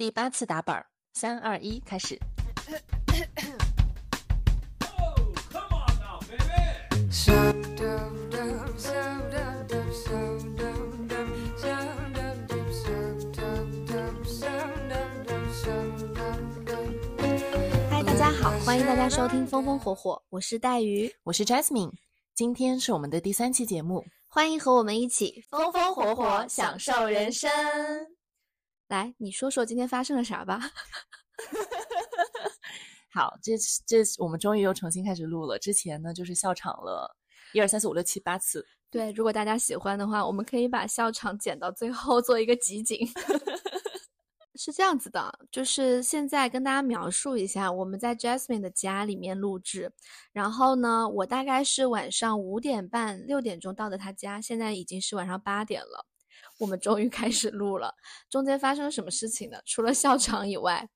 第八次打板儿，三二一，开始。嗨，大家好，欢迎大家收听《风风火火》，我是带鱼，我是 Jasmine，今天是我们的第三期节目，欢迎和我们一起风风火火享受人生。来，你说说今天发生了啥吧？好，这这我们终于又重新开始录了。之前呢，就是笑场了一二三四五六七八次。对，如果大家喜欢的话，我们可以把笑场剪到最后做一个集锦。是这样子的，就是现在跟大家描述一下，我们在 Jasmine 的家里面录制，然后呢，我大概是晚上五点半六点钟到的他家，现在已经是晚上八点了，我们终于开始录了。中间发生了什么事情呢？除了笑场以外，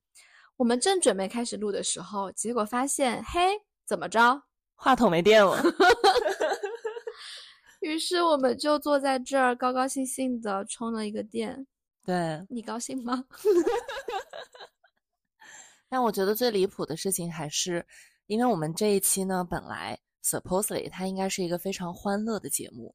我们正准备开始录的时候，结果发现，嘿，怎么着？话筒没电了。于是我们就坐在这儿，高高兴兴的充了一个电。对，你高兴吗？但我觉得最离谱的事情还是，因为我们这一期呢，本来 supposedly 它应该是一个非常欢乐的节目，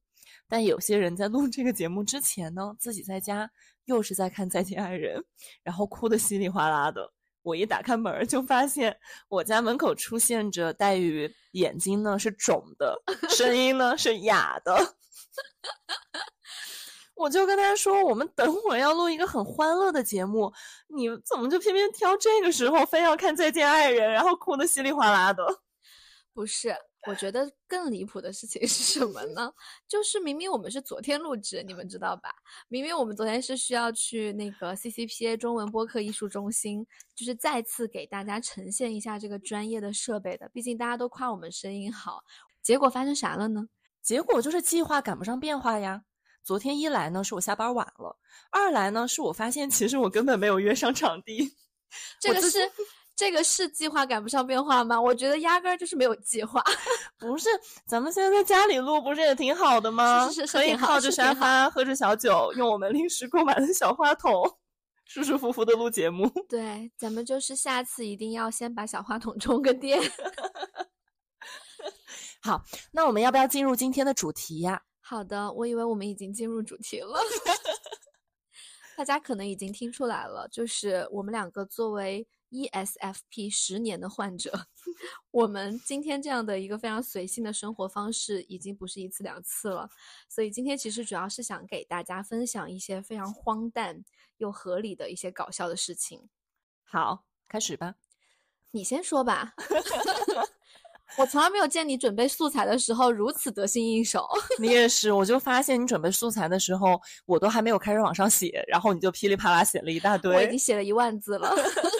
但有些人在录这个节目之前呢，自己在家又是在看《再见爱人》，然后哭得稀里哗啦的。我一打开门就发现我家门口出现着黛玉，眼睛呢是肿的，声音呢是哑的。我就跟他说，我们等会儿要录一个很欢乐的节目，你怎么就偏偏挑这个时候非要看《再见爱人》，然后哭得稀里哗啦的？不是，我觉得更离谱的事情是什么呢？就是明明我们是昨天录制，你们知道吧？明明我们昨天是需要去那个 CCPA 中文播客艺术中心，就是再次给大家呈现一下这个专业的设备的。毕竟大家都夸我们声音好，结果发生啥了呢？结果就是计划赶不上变化呀。昨天一来呢是我下班晚了，二来呢是我发现其实我根本没有约上场地。这个是这个是计划赶不上变化吗？我觉得压根儿就是没有计划。不是，咱们现在在家里录不是也挺好的吗？是是是，可以靠着沙发喝着小酒，用我们 临时购买的小话筒，舒舒服服的录节目。对，咱们就是下次一定要先把小话筒充个电。好，那我们要不要进入今天的主题呀？好的，我以为我们已经进入主题了。大家可能已经听出来了，就是我们两个作为 ESFP 十年的患者，我们今天这样的一个非常随性的生活方式已经不是一次两次了。所以今天其实主要是想给大家分享一些非常荒诞又合理的一些搞笑的事情。好，开始吧。你先说吧。我从来没有见你准备素材的时候如此得心应手。你也是，我就发现你准备素材的时候，我都还没有开始往上写，然后你就噼里啪啦写了一大堆。我已经写了一万字了。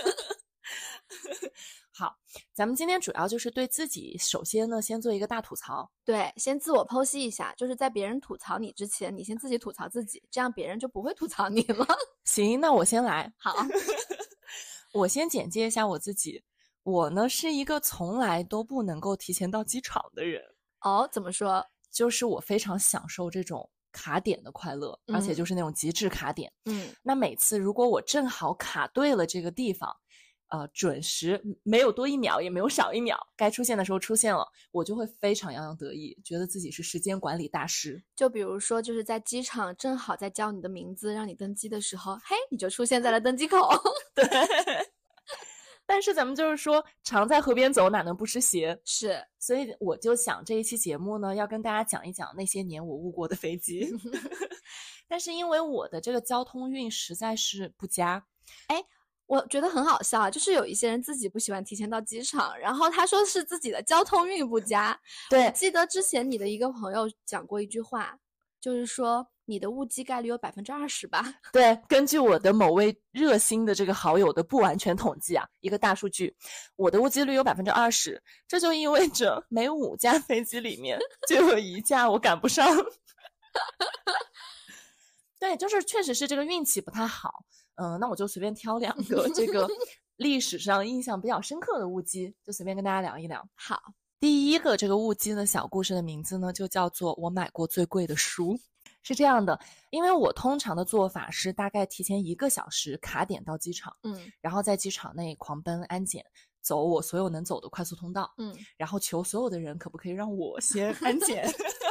好，咱们今天主要就是对自己，首先呢，先做一个大吐槽。对，先自我剖析一下，就是在别人吐槽你之前，你先自己吐槽自己，这样别人就不会吐槽你了。行，那我先来。好，我先简介一下我自己。我呢是一个从来都不能够提前到机场的人哦。怎么说？就是我非常享受这种卡点的快乐，嗯、而且就是那种极致卡点。嗯，那每次如果我正好卡对了这个地方，呃，准时没有多一秒，也没有少一秒，该出现的时候出现了，我就会非常洋洋得意，觉得自己是时间管理大师。就比如说，就是在机场正好在叫你的名字让你登机的时候，嘿，你就出现在了登机口。对。但是咱们就是说，常在河边走，哪能不湿鞋？是，所以我就想这一期节目呢，要跟大家讲一讲那些年我误过的飞机。但是因为我的这个交通运实在是不佳，哎，我觉得很好笑啊，就是有一些人自己不喜欢提前到机场，然后他说是自己的交通运不佳。对，记得之前你的一个朋友讲过一句话，就是说。你的误机概率有百分之二十吧？对，根据我的某位热心的这个好友的不完全统计啊，一个大数据，我的误机率有百分之二十，这就意味着每五架飞机里面就有一架我赶不上。对，就是确实是这个运气不太好。嗯、呃，那我就随便挑两个这个 历史上印象比较深刻的误机，就随便跟大家聊一聊。好，第一个这个误机的小故事的名字呢，就叫做我买过最贵的书。是这样的，因为我通常的做法是大概提前一个小时卡点到机场，嗯然后在机场内狂奔安检，走我所有能走的快速通道，嗯然后求所有的人可不可以让我先安检。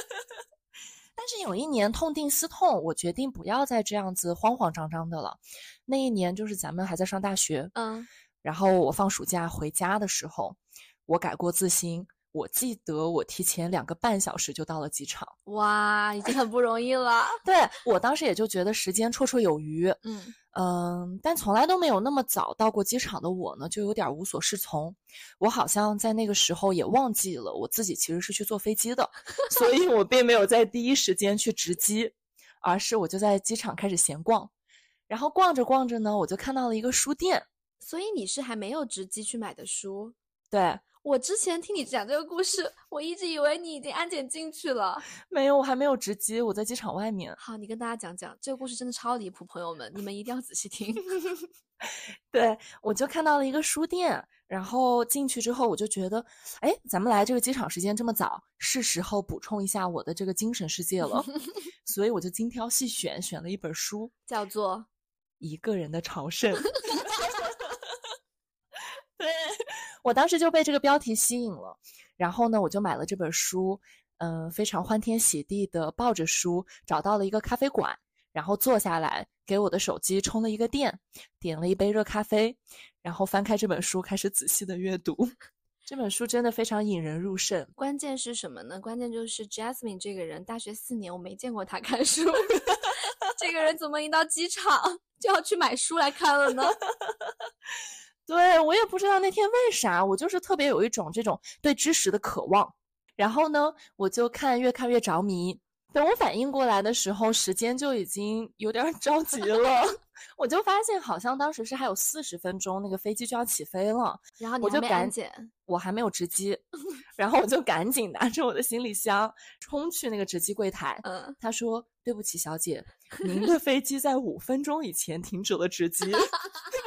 但是有一年痛定思痛，我决定不要再这样子慌慌张张的了。那一年就是咱们还在上大学，嗯然后我放暑假回家的时候，我改过自新。我记得我提前两个半小时就到了机场，哇，已经很不容易了。对我当时也就觉得时间绰绰有余，嗯嗯，但从来都没有那么早到过机场的我呢，就有点无所适从。我好像在那个时候也忘记了我自己其实是去坐飞机的，所以我并没有在第一时间去值机，而是我就在机场开始闲逛。然后逛着逛着呢，我就看到了一个书店，所以你是还没有值机去买的书？对，我之前听你讲这个故事，我一直以为你已经安检进去了。没有，我还没有值机，我在机场外面。好，你跟大家讲讲这个故事，真的超离谱，朋友们，你们一定要仔细听。对，我就看到了一个书店，然后进去之后，我就觉得，哎，咱们来这个机场时间这么早，是时候补充一下我的这个精神世界了，所以我就精挑细选，选了一本书，叫做《一个人的朝圣》。对我当时就被这个标题吸引了，然后呢，我就买了这本书，嗯、非常欢天喜地的抱着书找到了一个咖啡馆，然后坐下来，给我的手机充了一个电，点了一杯热咖啡，然后翻开这本书，开始仔细的阅读。这本书真的非常引人入胜，关键是什么呢？关键就是 Jasmine 这个人，大学四年我没见过他看书，这个人怎么一到机场就要去买书来看了呢？对我也不知道那天为啥，我就是特别有一种这种对知识的渴望。然后呢，我就看越看越着迷。等我反应过来的时候，时间就已经有点儿着急了。我就发现好像当时是还有四十分钟，那个飞机就要起飞了。然后我就赶安检，我还没有值机，然后我就赶紧拿着我的行李箱冲去那个值机柜台。嗯，他说：“对不起，小姐，您的飞机在五分钟以前停止了值机。”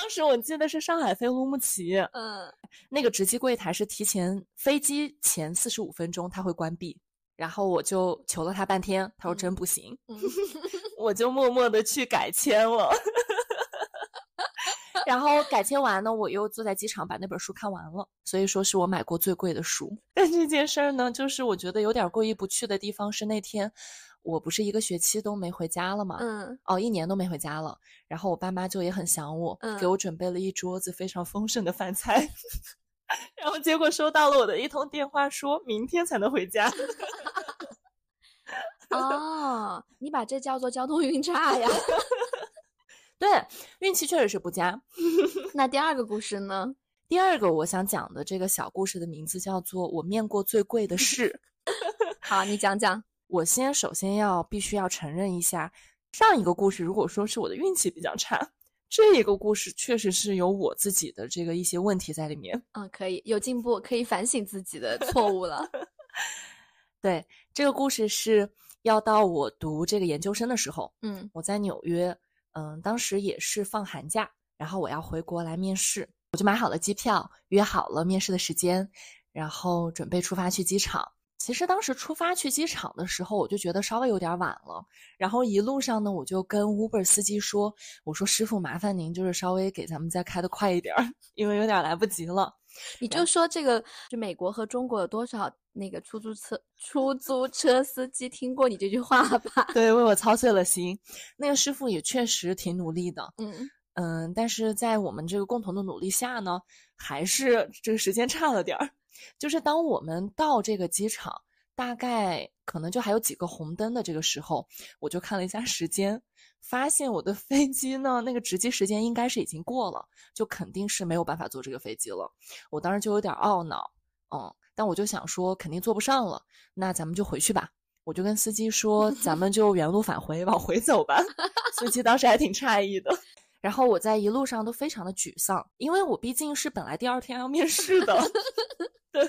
就当时我记得是上海飞乌鲁木齐，嗯，那个值机柜台是提前飞机前四十五分钟它会关闭，然后我就求了他半天，他说真不行，嗯 我就默默的去改签了。然后改签完呢，我又坐在机场把那本书看完了，所以说是我买过最贵的书。但这件事儿呢，就是我觉得有点过意不去的地方是那天，我不是一个学期都没回家了嘛，嗯，哦，一年都没回家了。然后我爸妈就也很想我，给嗯我准备了一桌子非常丰盛的饭菜。然后结果收到了我的一通电话，说明天才能回家。哦，你把这叫做交通运差呀？对，运气确实是不佳。那第二个故事呢？第二个我想讲的这个小故事的名字叫做《我面过最贵的事》。好，你讲讲。我先首先要必须要承认一下，上一个故事如果说是我的运气比较差，这一个故事确实是有我自己的这个一些问题在里面。嗯，可以有进步，可以反省自己的错误了。对，这个故事是要到我读这个研究生的时候，嗯我在纽约，嗯，当时也是放寒假，然后我要回国来面试，我就买好了机票，约好了面试的时间，然后准备出发去机场。其实当时出发去机场的时候，我就觉得稍微有点晚了。然后一路上呢，我就跟 Uber 司机说：“我说师傅，麻烦您就是稍微给咱们再开的快一点儿，因为有点来不及了。你就说这个，就美国和中国有多少那个出租车出租车司机听过你这句话吧？” 对，为我操碎了心。那个师傅也确实挺努力的，嗯嗯，但是在我们这个共同的努力下呢，还是这个时间差了点儿。就是当我们到这个机场，大概可能就还有几个红灯的这个时候，我就看了一下时间，发现我的飞机呢，那个值机时间应该是已经过了，就肯定是没有办法坐这个飞机了。我当时就有点懊恼，嗯，但我就想说肯定坐不上了，那咱们就回去吧。我就跟司机说，咱们就原路返回，往回走吧。司机当时还挺诧异的。然后我在一路上都非常的沮丧，因为我毕竟是本来第二天要面试的，对。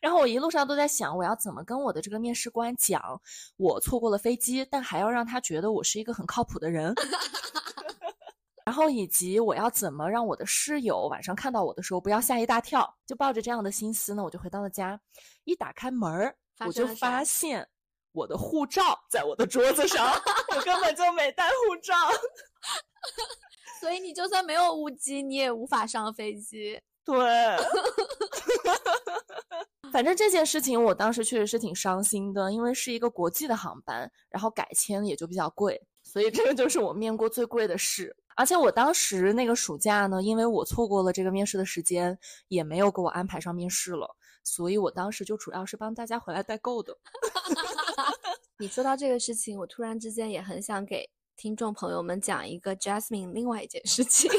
然后我一路上都在想，我要怎么跟我的这个面试官讲，我错过了飞机，但还要让他觉得我是一个很靠谱的人。然后以及我要怎么让我的室友晚上看到我的时候不要吓一大跳，就抱着这样的心思呢，我就回到了家。一打开门儿，我就发现我的护照在我的桌子上，我根本就没带护照。所以你就算没有误机，你也无法上飞机。对，反正这件事情我当时确实是挺伤心的，因为是一个国际的航班，然后改签也就比较贵，所以这个就是我面过最贵的事。而且我当时那个暑假呢，因为我错过了这个面试的时间，也没有给我安排上面试了，所以我当时就主要是帮大家回来代购的。你说到这个事情，我突然之间也很想给听众朋友们讲一个 Jasmine 另外一件事情。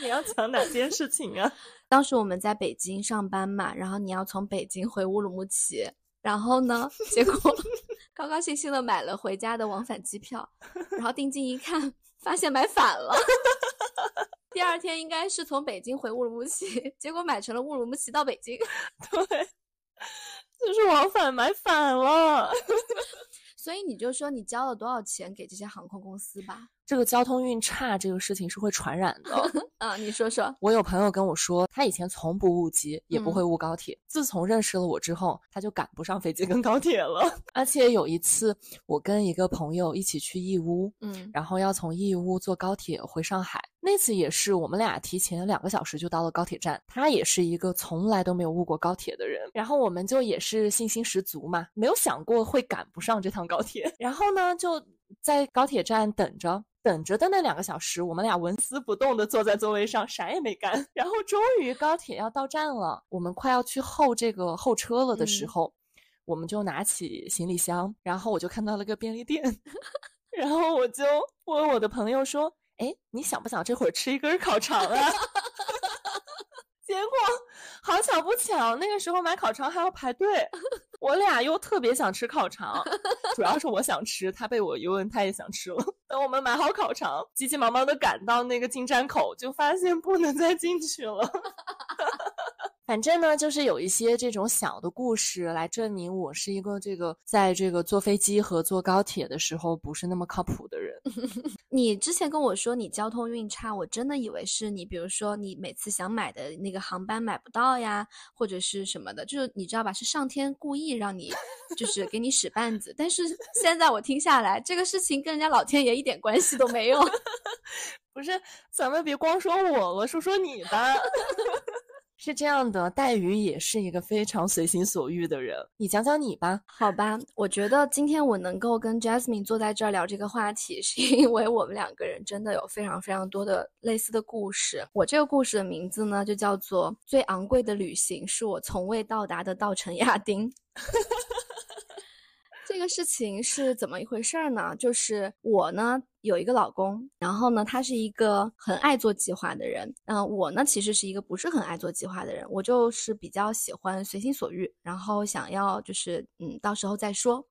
你要讲哪件事情啊？当时我们在北京上班嘛，然后你要从北京回乌鲁木齐，然后呢，结果 高高兴兴的买了回家的往返机票，然后定睛一看，发现买反了。第二天应该是从北京回乌鲁木齐，结果买成了乌鲁木齐到北京。对，就是往返买反了。所以你就说你交了多少钱给这些航空公司吧。这个交通运差这个事情是会传染的啊！你说说，我有朋友跟我说，他以前从不误机，也不会误高铁。自从认识了我之后，他就赶不上飞机跟高铁了。而且有一次，我跟一个朋友一起去义乌，嗯，然后要从义乌坐高铁回上海。那次也是我们俩提前两个小时就到了高铁站。他也是一个从来都没有误过高铁的人，然后我们就也是信心十足嘛，没有想过会赶不上这趟高铁。然后呢，就在高铁站等着。等着的那两个小时，我们俩纹丝不动地坐在座位上，啥也没干。然后终于高铁要到站了，我们快要去候这个候车了的时候，我们就拿起行李箱，然后我就看到了个便利店，然后我就问我的朋友说：“哎，你想不想这会儿吃一根烤肠啊？” 结果好巧不巧，那个时候买烤肠还要排队，我俩又特别想吃烤肠，主要是我想吃，他被我一问，他也想吃了。等我们买好烤肠，急急忙忙的赶到那个进站口，就发现不能再进去了。反正呢，就是有一些这种小的故事来证明我是一个这个在这个坐飞机和坐高铁的时候不是那么靠谱的人。你之前跟我说你交通运差，我真的以为是你，比如说你每次想买的那个航班买不到呀，或者是什么的，就是你知道吧？是上天故意让你，就是给你使绊子。但是现在我听下来，这个事情跟人家老天爷一点关系都没有。不是，咱们别光说我了，说说你吧。是这样的，黛玉也是一个非常随心所欲的人。你讲讲你吧，好吧？我觉得今天我能够跟 Jasmine 坐在这儿聊这个话题，是因为我们两个人真的有非常非常多的类似的故事。我这个故事的名字呢，就叫做《最昂贵的旅行是我从未到达的稻城亚丁》。这个事情是怎么一回事儿呢？就是我呢有一个老公，然后呢他是一个很爱做计划的人，嗯，我呢其实是一个不是很爱做计划的人，我就是比较喜欢随心所欲，然后想要就是嗯到时候再说。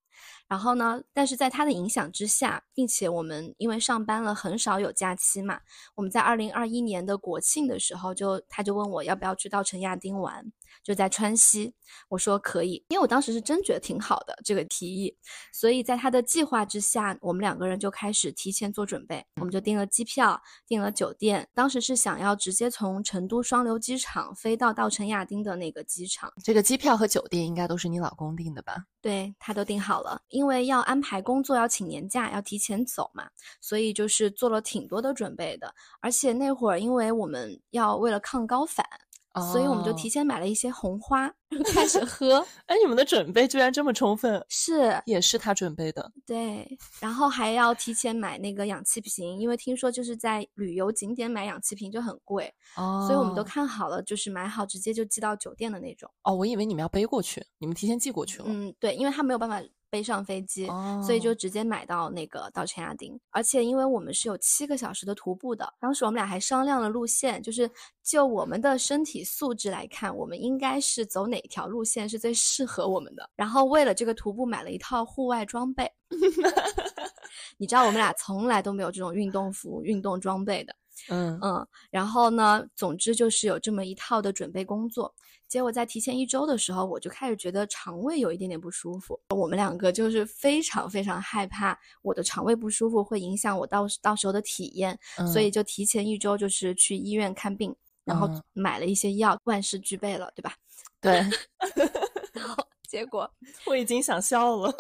然后呢？但是在他的影响之下，并且我们因为上班了，很少有假期嘛。我们在二零二一年的国庆的时候，就他就问我要不要去稻城亚丁玩，就在川西。我说可以，因为我当时是真觉得挺好的这个提议。所以在他的计划之下，我们两个人就开始提前做准备。我们就订了机票，订了酒店。当时是想要直接从成都双流机场飞到稻城亚丁的那个机场。这个机票和酒店应该都是你老公订的吧？对他都订好了。因为要安排工作，要请年假，要提前走嘛，所以就是做了挺多的准备的。而且那会儿，因为我们要为了抗高反，所以我们就提前买了一些红花，开始喝。哎，你们的准备居然这么充分，是也是他准备的。对，然后还要提前买那个氧气瓶，因为听说就是在旅游景点买氧气瓶就很贵，哦所以我们都看好了，就是买好直接就寄到酒店的那种。哦，我以为你们要背过去，你们提前寄过去了。嗯，对，因为他没有办法。背上飞机，所以就直接买到那个稻城亚丁。而且因为我们是有七个小时的徒步的，当时我们俩还商量了路线，就是就我们的身体素质来看，我们应该是走哪条路线是最适合我们的。然后为了这个徒步买了一套户外装备，你知道我们俩从来都没有这种运动服、运动装备的。嗯嗯，然后呢，总之就是有这么一套的准备工作。结果在提前一周的时候，我就开始觉得肠胃有一点点不舒服。我们两个就是非常非常害怕我的肠胃不舒服会影响我到到时候的体验，所以就提前一周就是去医院看病，然后买了一些药，万事俱备了，对吧？对。然 后结果 我已经想笑了。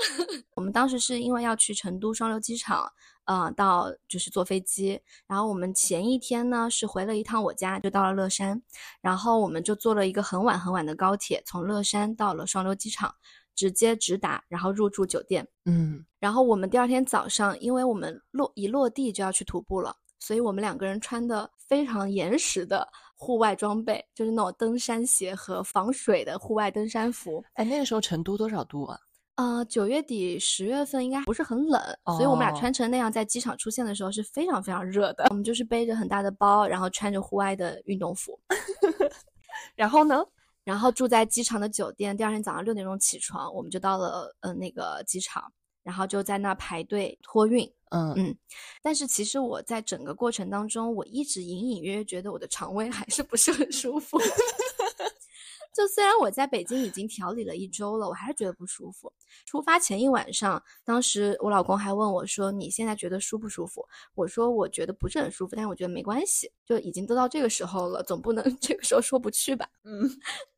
我们当时是因为要去成都双流机场，呃，到就是坐飞机，然后我们前一天呢是回了一趟我家，就到了乐山，然后我们就坐了一个很晚很晚的高铁，从乐山到了双流机场，直接直达，然后入住酒店。嗯，然后我们第二天早上，因为我们落一落地就要去徒步了，所以我们两个人穿的非常严实的户外装备，就是那种登山鞋和防水的户外登山服。哎，那个时候成都多少度啊？呃，九月底十月份应该不是很冷，所以我们俩哦穿成那样在机场出现的时候是非常非常热的。我们就是背着很大的包，然后穿着户外的运动服，然后呢？然后住在机场的酒店。第二天早上六点钟起床，我们就到了呃那个机场，然后就在那排队托运。嗯嗯，但是其实我在整个过程当中，我一直隐隐约约觉得我的肠胃还是不是很舒服。就虽然我在北京已经调理了一周了，我还是觉得不舒服。出发前一晚上，当时我老公还问我说：“你现在觉得舒不舒服？”我说：“我觉得不是很舒服，但是我觉得没关系，就已经都到这个时候了，总不能 这个时候说不去吧。”嗯，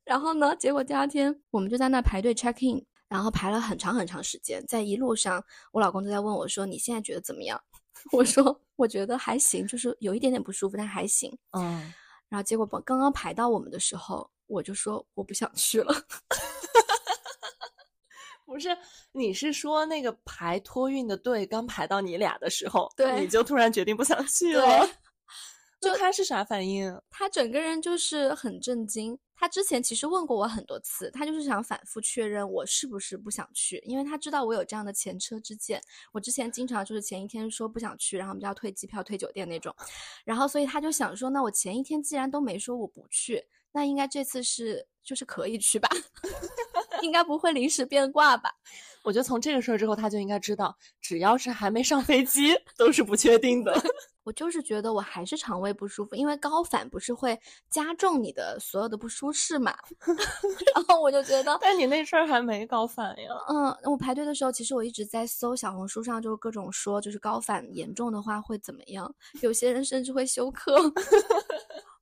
然后呢，结果第二天我们就在那排队 check in，然后排了很长很长时间，在一路上，我老公都在问我说：“你现在觉得怎么样？” 我说：“我觉得还行，就是有一点点不舒服，但还行。嗯，”然后结果刚刚排到我们的时候，我就说我不想去了。不是，你是说那个排托运的队刚排到你俩的时候，对你就突然决定不想去了？就他是啥反应？他整个人就是很震惊。他之前其实问过我很多次，他就是想反复确认我是不是不想去，因为他知道我有这样的前车之鉴。我之前经常就是前一天说不想去，然后我们就要退机票、退酒店那种，然后所以他就想说，那我前一天既然都没说我不去，那应该这次是就是可以去吧，应该不会临时变卦吧。我觉得从这个事儿之后，他就应该知道，只要是还没上飞机，都是不确定的。我就是觉得我还是肠胃不舒服，因为高反不是会加重你的所有的不舒适嘛。然后我就觉得，但你那事儿还没高反呀？嗯，我排队的时候，其实我一直在搜小红书上，就是各种说，就是高反严重的话会怎么样，有些人甚至会休克。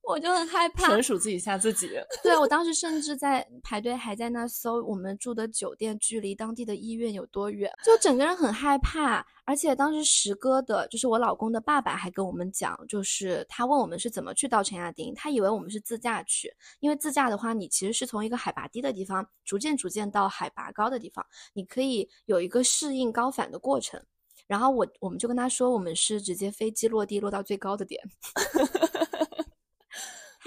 我就很害怕，纯属自己吓自己。对我当时甚至在排队，还在那搜我们住的酒店距离当地的医院有多远，就整个人很害怕。而且当时石哥的，就是我老公的爸爸，还跟我们讲，就是他问我们是怎么去到陈亚丁，他以为我们是自驾去，因为自驾的话，你其实是从一个海拔低的地方逐渐逐渐到海拔高的地方，你可以有一个适应高反的过程。然后我我们就跟他说，我们是直接飞机落地落到最高的点。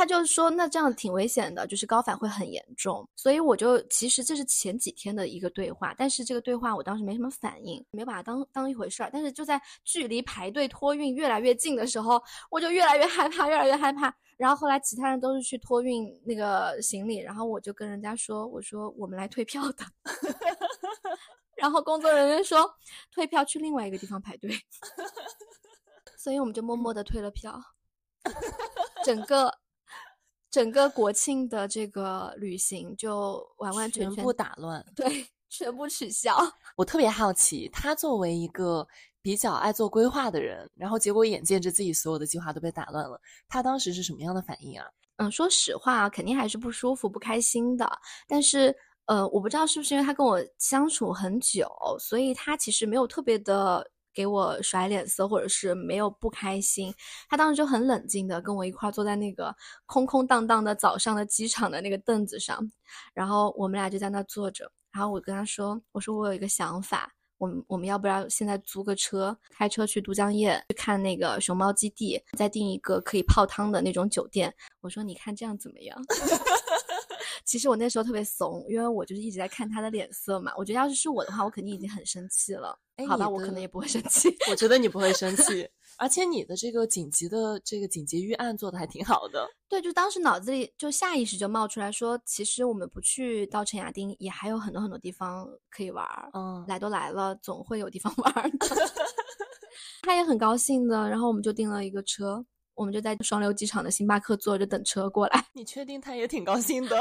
他就说，那这样挺危险的，就是高反会很严重。所以我就其实这是前几天的一个对话，但是这个对话我当时没什么反应，没把它当当一回事儿。但是就在距离排队托运越来越近的时候，我就越来越害怕，越来越害怕。然后后来其他人都是去托运那个行李，然后我就跟人家说，我说我们来退票的。然后工作人员说退票去另外一个地方排队，所以我们就默默的退了票。整个整个国庆的这个旅行就完完全全全部打乱。对，全部取消。我特别好奇，他作为一个比较爱做规划的人，然后结果眼见着自己所有的计划都被打乱了，他当时是什么样的反应啊？嗯，说实话，肯定还是不舒服、不开心的。但是，呃，我不知道是不是因为他跟我相处很久，所以他其实没有特别的给我甩脸色，或者是没有不开心。他当时就很冷静的跟我一块坐在那个空空荡荡的早上的机场的那个凳子上，然后我们俩就在那坐着。然后我跟他说：“我说我有一个想法。”我们我们要不要现在租个车，开车去都江堰去看那个熊猫基地，再订一个可以泡汤的那种酒店？我说你看这样怎么样？其实我那时候特别怂，因为我就是一直在看他的脸色嘛。我觉得要是是我的话，我肯定已经很生气了。好吧，我可能也不会生气。我觉得你不会生气，而且你的这个紧急的这个紧急预案做的还挺好的。对，就当时脑子里就下意识就冒出来说，其实我们不去到陈亚丁，也还有很多很多地方可以玩儿。嗯，来都来了，总会有地方玩儿的。他也很高兴的，然后我们就订了一个车，我们就在双流机场的星巴克坐着等车过来。你确定他也挺高兴的？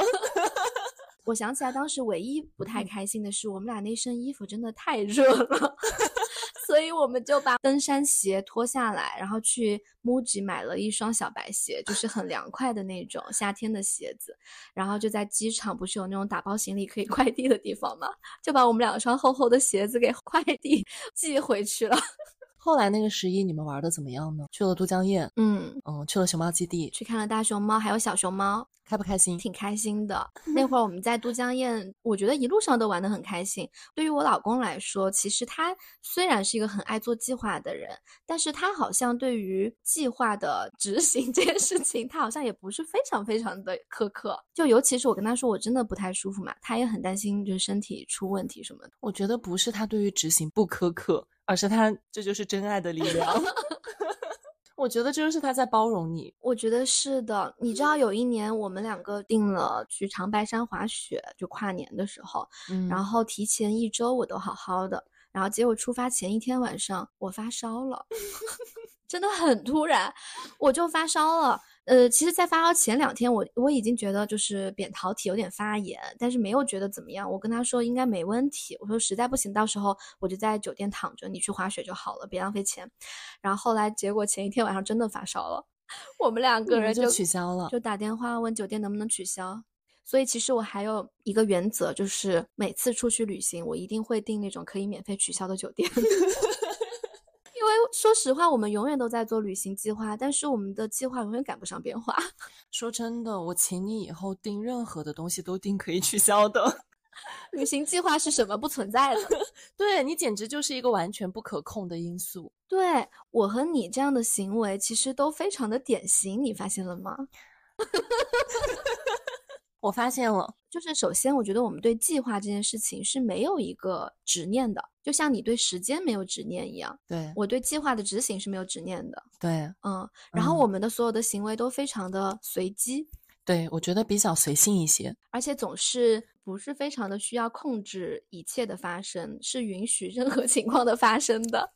我想起来，当时唯一不太开心的是，我们俩那身衣服真的太热了，所 所以我们就把登山鞋脱下来，然后去 MUJI 买了一双小白鞋，就是很凉快的那种夏天的鞋子。然后就在机场，不是有那种打包行李可以快递的地方吗？就把我们两双厚厚的鞋子给快递寄回去了。后来那个十一你们玩的怎么样呢？去了都江堰，嗯，嗯，去了熊猫基地，去看了大熊猫，还有小熊猫，开不开心？挺开心的。那会儿我们在都江堰，我觉得一路上都玩得很开心。对于我老公来说，其实他虽然是一个很爱做计划的人，但是他好像对于计划的 执行这件事情，他好像也不是非常非常的苛刻。就尤其是我跟他说我真的不太舒服嘛，他也很担心，就是身体出问题什么的。我觉得不是他对于执行不苛刻。而是他，这就是真爱的力量。我觉得这就是他在包容你。我觉得是的。你知道有一年我们两个定了去长白山滑雪，就跨年的时候，嗯，然后提前一周我都好好的，然后结果出发前一天晚上我发烧了，真的很突然，我就发烧了。呃，其实，在发烧前两天，我我已经觉得就是扁桃体有点发炎，但是没有觉得怎么样。我跟他说应该没问题，我说实在不行，到时候我就在酒店躺着，你去滑雪就好了，别浪费钱。然后后来结果前一天晚上真的发烧了，我们两个人就取消了，就打电话问酒店能不能取消。所以其实我还有一个原则，就是每次出去旅行，我一定会订那种可以免费取消的酒店。说实话，我们永远都在做旅行计划，但是我们的计划永远赶不上变化。说真的，我请你以后订任何的东西都订可以取消的。旅行计划是什么？不存在的。对你简直就是一个完全不可控的因素。对我和你这样的行为，其实都非常的典型，你发现了吗？我发现了，就是首先，我觉得我们对计划这件事情是没有一个执念的，就像你对时间没有执念一样。对我对计划的执行是没有执念的。对，嗯，然后我们的所有的行为都非常的随机。对我觉得比较随性一些，而且总是不是非常的需要控制一切的发生，是允许任何 情况的发生的。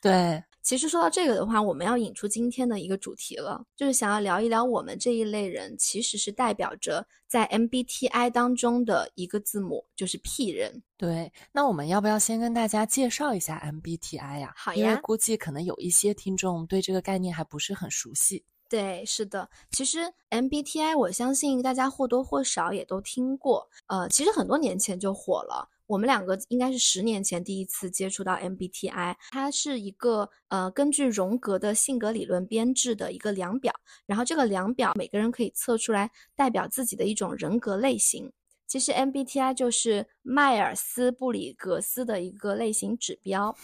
对。其实说到这个的话，我们要引出今天的一个主题了，就是想要聊一聊我们这一类人，其实是代表着在 MBTI 当中的一个字母，就是 P 人。对，那我们要不要先跟大家介绍一下 MBTI 呀？好呀，因为估计可能有一些听众对这个概念还不是很熟悉。对，是的，其实 MBTI 我相信大家或多或少也都听过，呃，其实很多年前就火了。我们两个应该是十年前第一次接触到 MBTI，它是一个呃根据荣格的性格理论编制的一个量表，然后这个量表每个人可以测出来代表自己的一种人格类型。其实 MBTI 就是迈尔斯布里格斯的一个类型指标。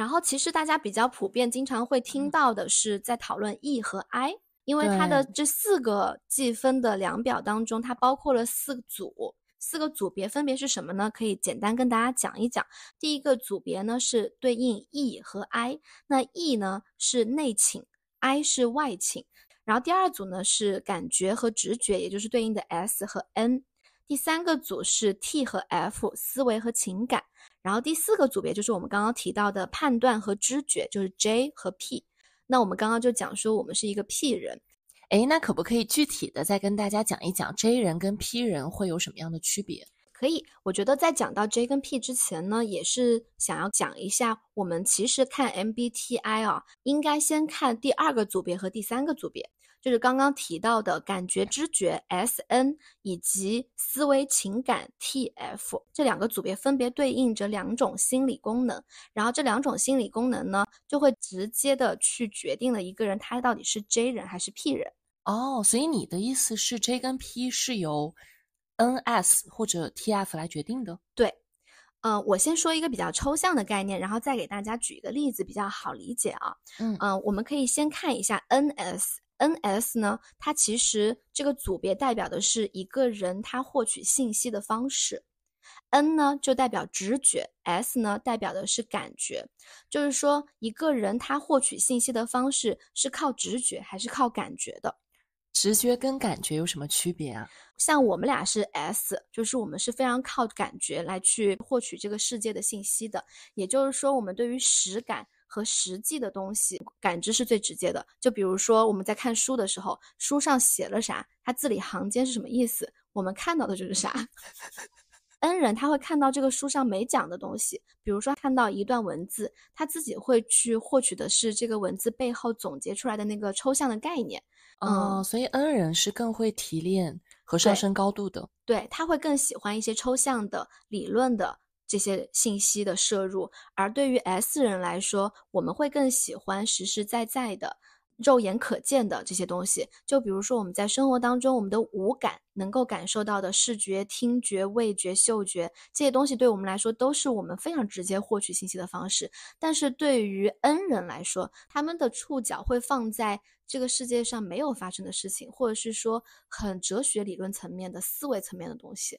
然后其实大家比较普遍经常会听到的是在讨论 E 和 I，因为它的这四个计分的量表当中，它包括了四个组。四个组别分别是什么呢？可以简单跟大家讲一讲。第一个组别呢是对应 E 和 I，那 E 呢是内倾，I 是外倾。然后第二组呢是感觉和直觉，也就是对应的 S 和 N。第三个组是 T 和 F，思维和情感。然后第四个组别就是我们刚刚提到的判断和知觉，就是 J 和 P。那我们刚刚就讲说我们是一个 P 人。哎，那可不可以具体的再跟大家讲一讲 J 人跟 P 人会有什么样的区别？可以，我觉得在讲到 J 跟 P 之前呢，也是想要讲一下，我们其实看 MBTI 啊，应该先看第二个组别和第三个组别，就是刚刚提到的感觉知觉 SN 以及思维情感 TF 这两个组别，分别对应着两种心理功能，然后这两种心理功能呢，就会直接的去决定了一个人他到底是 J 人还是 P 人。哦，所以你的意思是 J 跟 P 是由 NS 或者 TF 来决定的？对，呃，我先说一个比较抽象的概念，然后再给大家举一个例子，比较好理解啊。嗯嗯，我们可以先看一下 NS，NS 呢，它其实这个组别代表的是一个人他获取信息的方式。N 呢就代表直觉，S 呢代表的是感觉，就是说一个人他获取信息的方式是靠直觉还是靠感觉的。直觉跟感觉有什么区别啊？像我们俩是 S，就是我们是非常靠感觉来去获取这个世界的信息的。也就是说，我们对于实感和实际的东西感知是最直接的。就比如说我们在看书的时候，书上写了啥，它字里行间是什么意思，我们看到的就是啥。恩人他会看到这个书上没讲的东西，比如说看到一段文字，他自己会去获取的是这个文字背后总结出来的那个抽象的概念。嗯，所以恩人是更会提炼和上升高度的。对，他会更喜欢一些抽象的理论的这些信息的摄入，而对于 S 人来说，我们会更喜欢实实在在的。肉眼可见的这些东西，就比如说我们在生活当中，我们的五感能够感受到的视觉、听觉、味觉、嗅觉这些东西，对我们来说都是我们非常直接获取信息的方式。但是对于 N 人来说，他们的触角会放在这个世界上没有发生的事情，或者是说很哲学理论层面的思维层面的东西，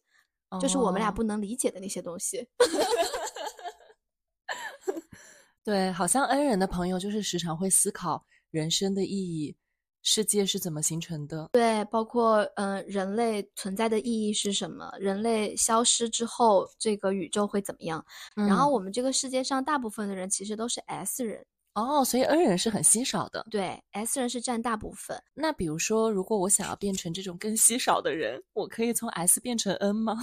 就是我们俩不能理解的那些东西。对，好像恩人的朋友就是时常会思考。人生的意义，世界是怎么形成的？对，包括嗯，人类存在的意义是什么？人类消失之后，这个宇宙会怎么样？然后我们这个世界上大部分的人其实都是 S 人哦，所以 N 人是很稀少的。对，S 人是占大部分。那比如说，如果我想要变成这种更稀少的人，我可以从 S 变成 N 吗？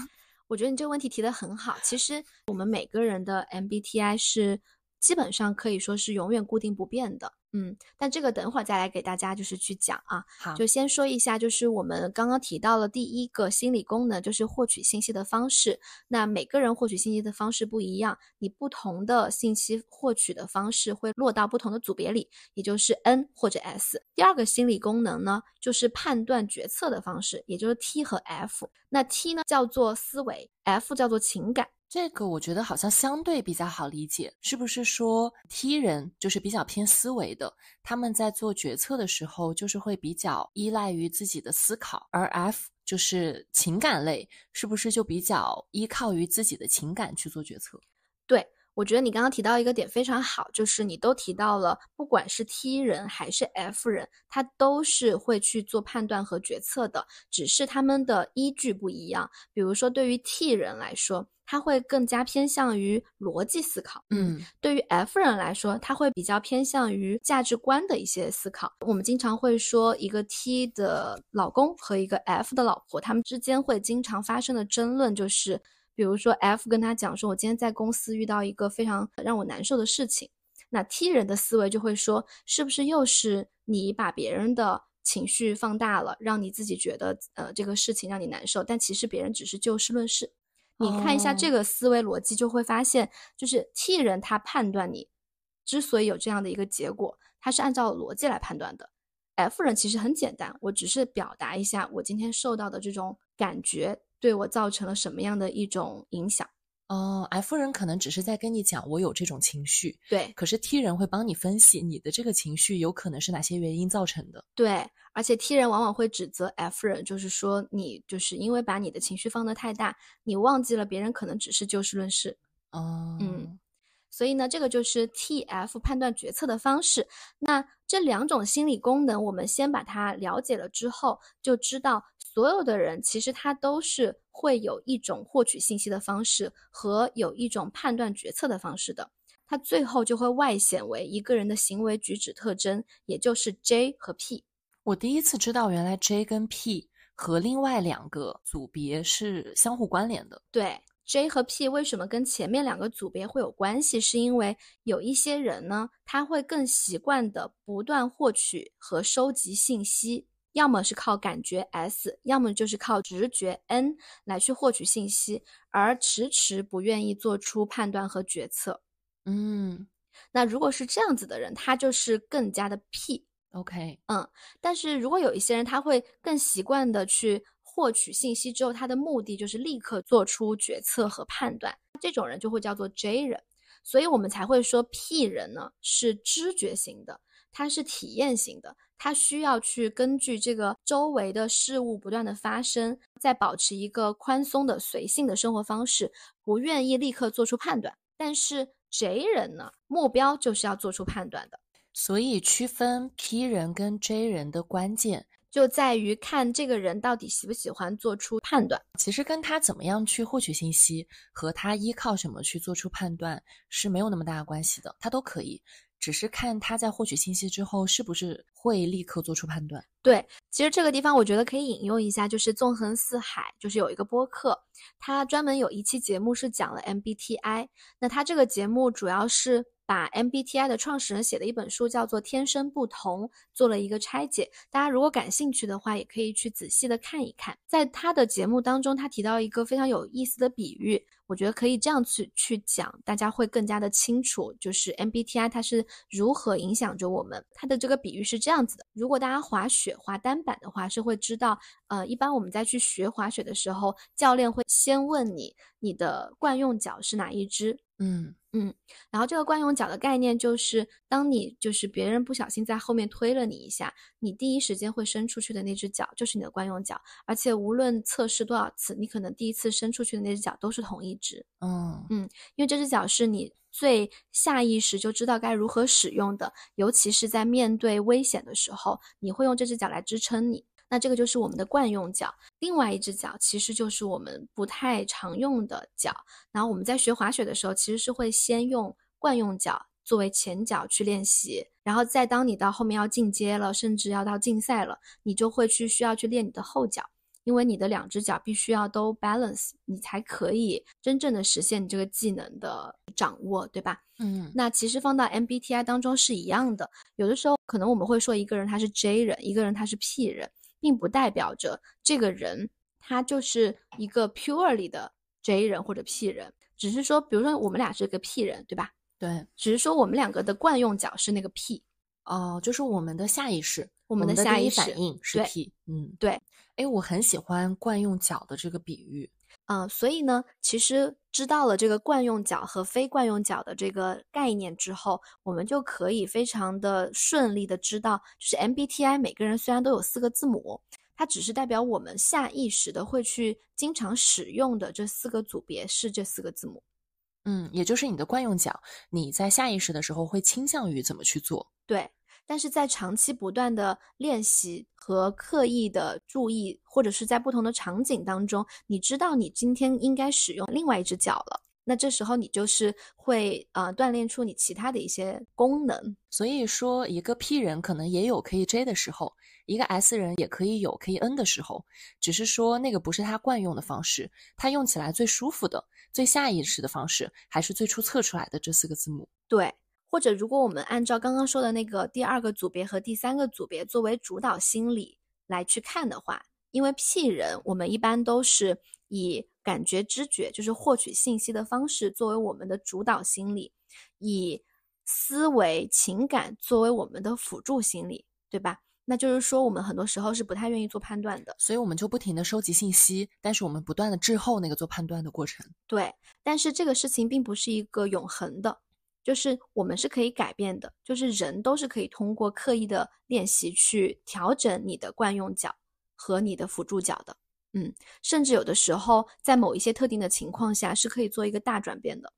我觉得你这个问题提的很好。其实我们每个人的 MBTI 是基本上可以说是永远固定不变的。嗯，但这个等会儿再来给大家就是去讲啊。好，就先说一下，就是我们刚刚提到了第一个心理功能，就是获取信息的方式。那每个人获取信息的方式不一样，你不同的信息获取的方式会落到不同的组别里，也就是 N 或者 S。第二个心理功能呢，就是判断决策的方式，也就是 T 和 F。那 T 呢叫做思维，F 叫做情感。这个我觉得好像相对比较好理解，是不是说 T 人就是比较偏思维的，他们在做决策的时候就是会比较依赖于自己的思考，而 F 就是情感类，是不是就比较依靠于自己的情感去做决策？对。我觉得你刚刚提到一个点非常好，就是你都提到了，不管是 T 人还是 F 人，他都是会去做判断和决策的，只是他们的依据不一样。比如说，对于 T 人来说，他会更加偏向于逻辑思考，嗯；对于 F 人来说，他会比较偏向于价值观的一些思考。我们经常会说，一个 T 的老公和一个 F 的老婆，他们之间会经常发生的争论就是。比如说，F 跟他讲说，我今天在公司遇到一个非常让我难受的事情，那 T 人的思维就会说，是不是又是你把别人的情绪放大了，让你自己觉得呃这个事情让你难受，但其实别人只是就事论事。你看一下这个思维逻辑，就会发现，就是 T 人他判断你之所以有这样的一个结果，他是按照逻辑来判断的。F 人其实很简单，我只是表达一下我今天受到的这种感觉。对我造成了什么样的一种影响？哦，F 人可能只是在跟你讲我有这种情绪，对。可是 T 人会帮你分析你的这个情绪有可能是哪些原因造成的，对。而且 T 人往往会指责 F 人，就是说你就是因为把你的情绪放得太大，你忘记了别人可能只是就事论事。哦，嗯。所以呢，这个就是 T F 判断决策的方式。那这两种心理功能，我们先把它了解了之后，就知道所有的人其实他都是会有一种获取信息的方式和有一种判断决策的方式的。它最后就会外显为一个人的行为举止特征，也就是 J 和 P。我第一次知道，原来 J 跟 P 和另外两个组别是相互关联的。对。J 和 P 为什么跟前面两个组别会有关系？是因为有一些人呢，他会更习惯的不断获取和收集信息，要么是靠感觉 S，要么就是靠直觉 N 来去获取信息，而迟迟不愿意做出判断和决策。嗯，那如果是这样子的人，他就是更加的 P。OK，嗯，但是如果有一些人，他会更习惯的去。获取信息之后，他的目的就是立刻做出决策和判断，这种人就会叫做 J 人，所以我们才会说 P 人呢是知觉型的，他是体验型的，他需要去根据这个周围的事物不断的发生，在保持一个宽松的随性的生活方式，不愿意立刻做出判断。但是 J 人呢，目标就是要做出判断的，所以区分 P 人跟 J 人的关键。就在于看这个人到底喜不喜欢做出判断，其实跟他怎么样去获取信息和他依靠什么去做出判断是没有那么大的关系的，他都可以，只是看他在获取信息之后是不是会立刻做出判断。对，其实这个地方我觉得可以引用一下，就是纵横四海，就是有一个播客，他专门有一期节目是讲了 MBTI。那他这个节目主要是。把 MBTI 的创始人写的一本书叫做《天生不同》做了一个拆解，大家如果感兴趣的话，也可以去仔细的看一看。在他的节目当中，他提到一个非常有意思的比喻，我觉得可以这样去去讲，大家会更加的清楚，就是 MBTI 它是如何影响着我们。它的这个比喻是这样子的：如果大家滑雪滑单板的话，是会知道，呃，一般我们在去学滑雪的时候，教练会先问你，你的惯用脚是哪一只？嗯。嗯，然后这个惯用脚的概念就是，当你就是别人不小心在后面推了你一下，你第一时间会伸出去的那只脚就是你的惯用脚，而且无论测试多少次，你可能第一次伸出去的那只脚都是同一只。嗯嗯，因为这只脚是你最下意识就知道该如何使用的，尤其是在面对危险的时候，你会用这只脚来支撑你。那这个就是我们的惯用脚，另外一只脚其实就是我们不太常用的脚。然后我们在学滑雪的时候，其实是会先用惯用脚作为前脚去练习，然后再当你到后面要进阶了，甚至要到竞赛了，你就会去需要去练你的后脚，因为你的两只脚必须要都 balance，你才可以真正的实现你这个技能的掌握，对吧？嗯，那其实放到 MBTI 当中是一样的，有的时候可能我们会说一个人他是 J 人，一个人他是 P 人。并不代表着这个人他就是一个 purely 的 J 人或者 P 人，只是说，比如说我们俩是个 P 人，对吧？对，只是说我们两个的惯用脚是那个 P，哦，就是我们的下意识，我们的下意识反应是 P，嗯，对。哎，我很喜欢惯用脚的这个比喻。嗯，所以呢，其实知道了这个惯用脚和非惯用脚的这个概念之后，我们就可以非常的顺利的知道，就是 MBTI 每个人虽然都有四个字母，它只是代表我们下意识的会去经常使用的这四个组别是这四个字母。嗯，也就是你的惯用脚，你在下意识的时候会倾向于怎么去做？对。但是在长期不断的练习和刻意的注意，或者是在不同的场景当中，你知道你今天应该使用另外一只脚了，那这时候你就是会呃锻炼出你其他的一些功能。所以说，一个 P 人可能也有可以 J 的时候，一个 S 人也可以有可以 N 的时候，只是说那个不是他惯用的方式，他用起来最舒服的、最下意识的方式，还是最初测出来的这四个字母。对。或者，如果我们按照刚刚说的那个第二个组别和第三个组别作为主导心理来去看的话，因为 P 人，我们一般都是以感觉、知觉，就是获取信息的方式作为我们的主导心理，以思维、情感作为我们的辅助心理，对吧？那就是说，我们很多时候是不太愿意做判断的，所以我们就不停的收集信息，但是我们不断的滞后那个做判断的过程。对，但是这个事情并不是一个永恒的。就是我们是可以改变的，就是人都是可以通过刻意的练习去调整你的惯用脚和你的辅助脚的，嗯，甚至有的时候在某一些特定的情况下是可以做一个大转变的。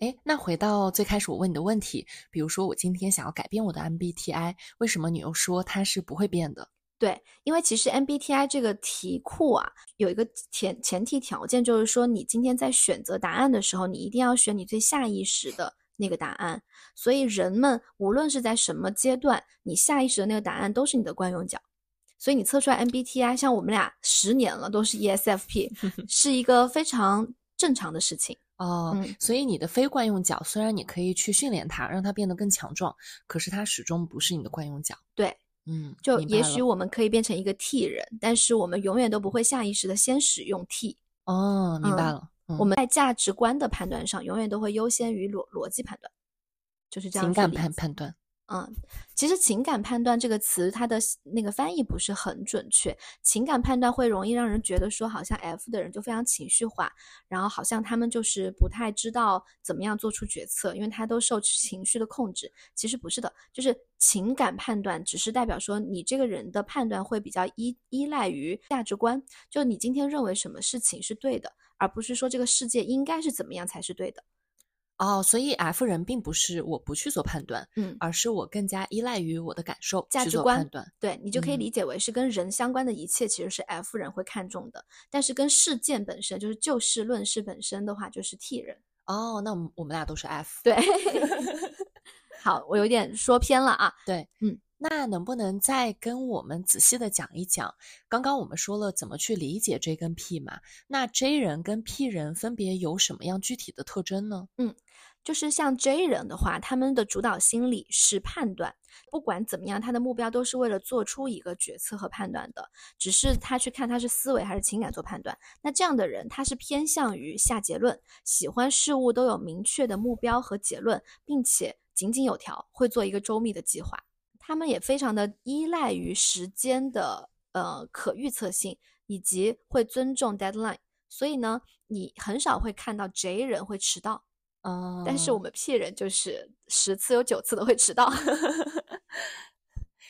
哎，那回到最开始我问你的问题，比如说我今天想要改变我的 MBTI，为什么你又说它是不会变的？对，因为其实 MBTI 这个题库啊，有一个前前提条件，就是说你今天在选择答案的时候，你一定要选你最下意识的。那个答案，所以人们无论是在什么阶段，你下意识的那个答案都是你的惯用角。所以你测出来 MBTI，像我们俩十年了都是 ESFP，是一个非常正常的事情哦。所以你的非惯用脚，虽然你可以去训练它，让它变得更强壮，可是它始终不是你的惯用脚。对，嗯，就也许我们可以变成一个 T 人，但是我们永远都不会下意识的先使用 T。哦，明白了。我们在价值观的判断上，永远都会优先于逻逻辑判断，就是这样。情感判判断，嗯，其实情感判断这个词，它的那个翻译不是很准确。情感判断会容易让人觉得说，好像 F 的人就非常情绪化，然后好像他们就是不太知道怎么样做出决策，因为他都受情绪的控制。其实不是的，就是情感判断只是代表说，你这个人的判断会比较依依赖于价值观，就你今天认为什么事情是对的。而不是说这个世界应该是怎么样才是对的，哦，所以 F 人并不是我不去做判断，嗯，而是我更加依赖于我的感受、价值观判断。对你就可以理解为是跟人相关的一切，其实是 F 人会看重的，但是跟事件本身，就是就事论事本身的话，就是 T 人。哦，那我们我们俩都是 F。对。好，我有点说偏了啊。对，嗯，那能不能再跟我们仔细的讲一讲？刚刚我们说了怎么去理解 J 跟 P 嘛，那 J 人跟 P 人分别有什么样具体的特征呢？嗯就是像 J 人的话，他们的主导心理是判断，不管怎么样，他的目标都是为了做出一个决策和判断的，只是他去看他是思维还是情感做判断。那这样的人，他是偏向于下结论，喜欢事物都有明确的目标和结论，并且井井有条，会做一个周密的计划。他们也非常的依赖于时间的呃可预测性，以及会尊重 deadline。所以呢，你很少会看到 J 人会迟到。嗯，但是我们 P 人就是十次有九次都会迟到。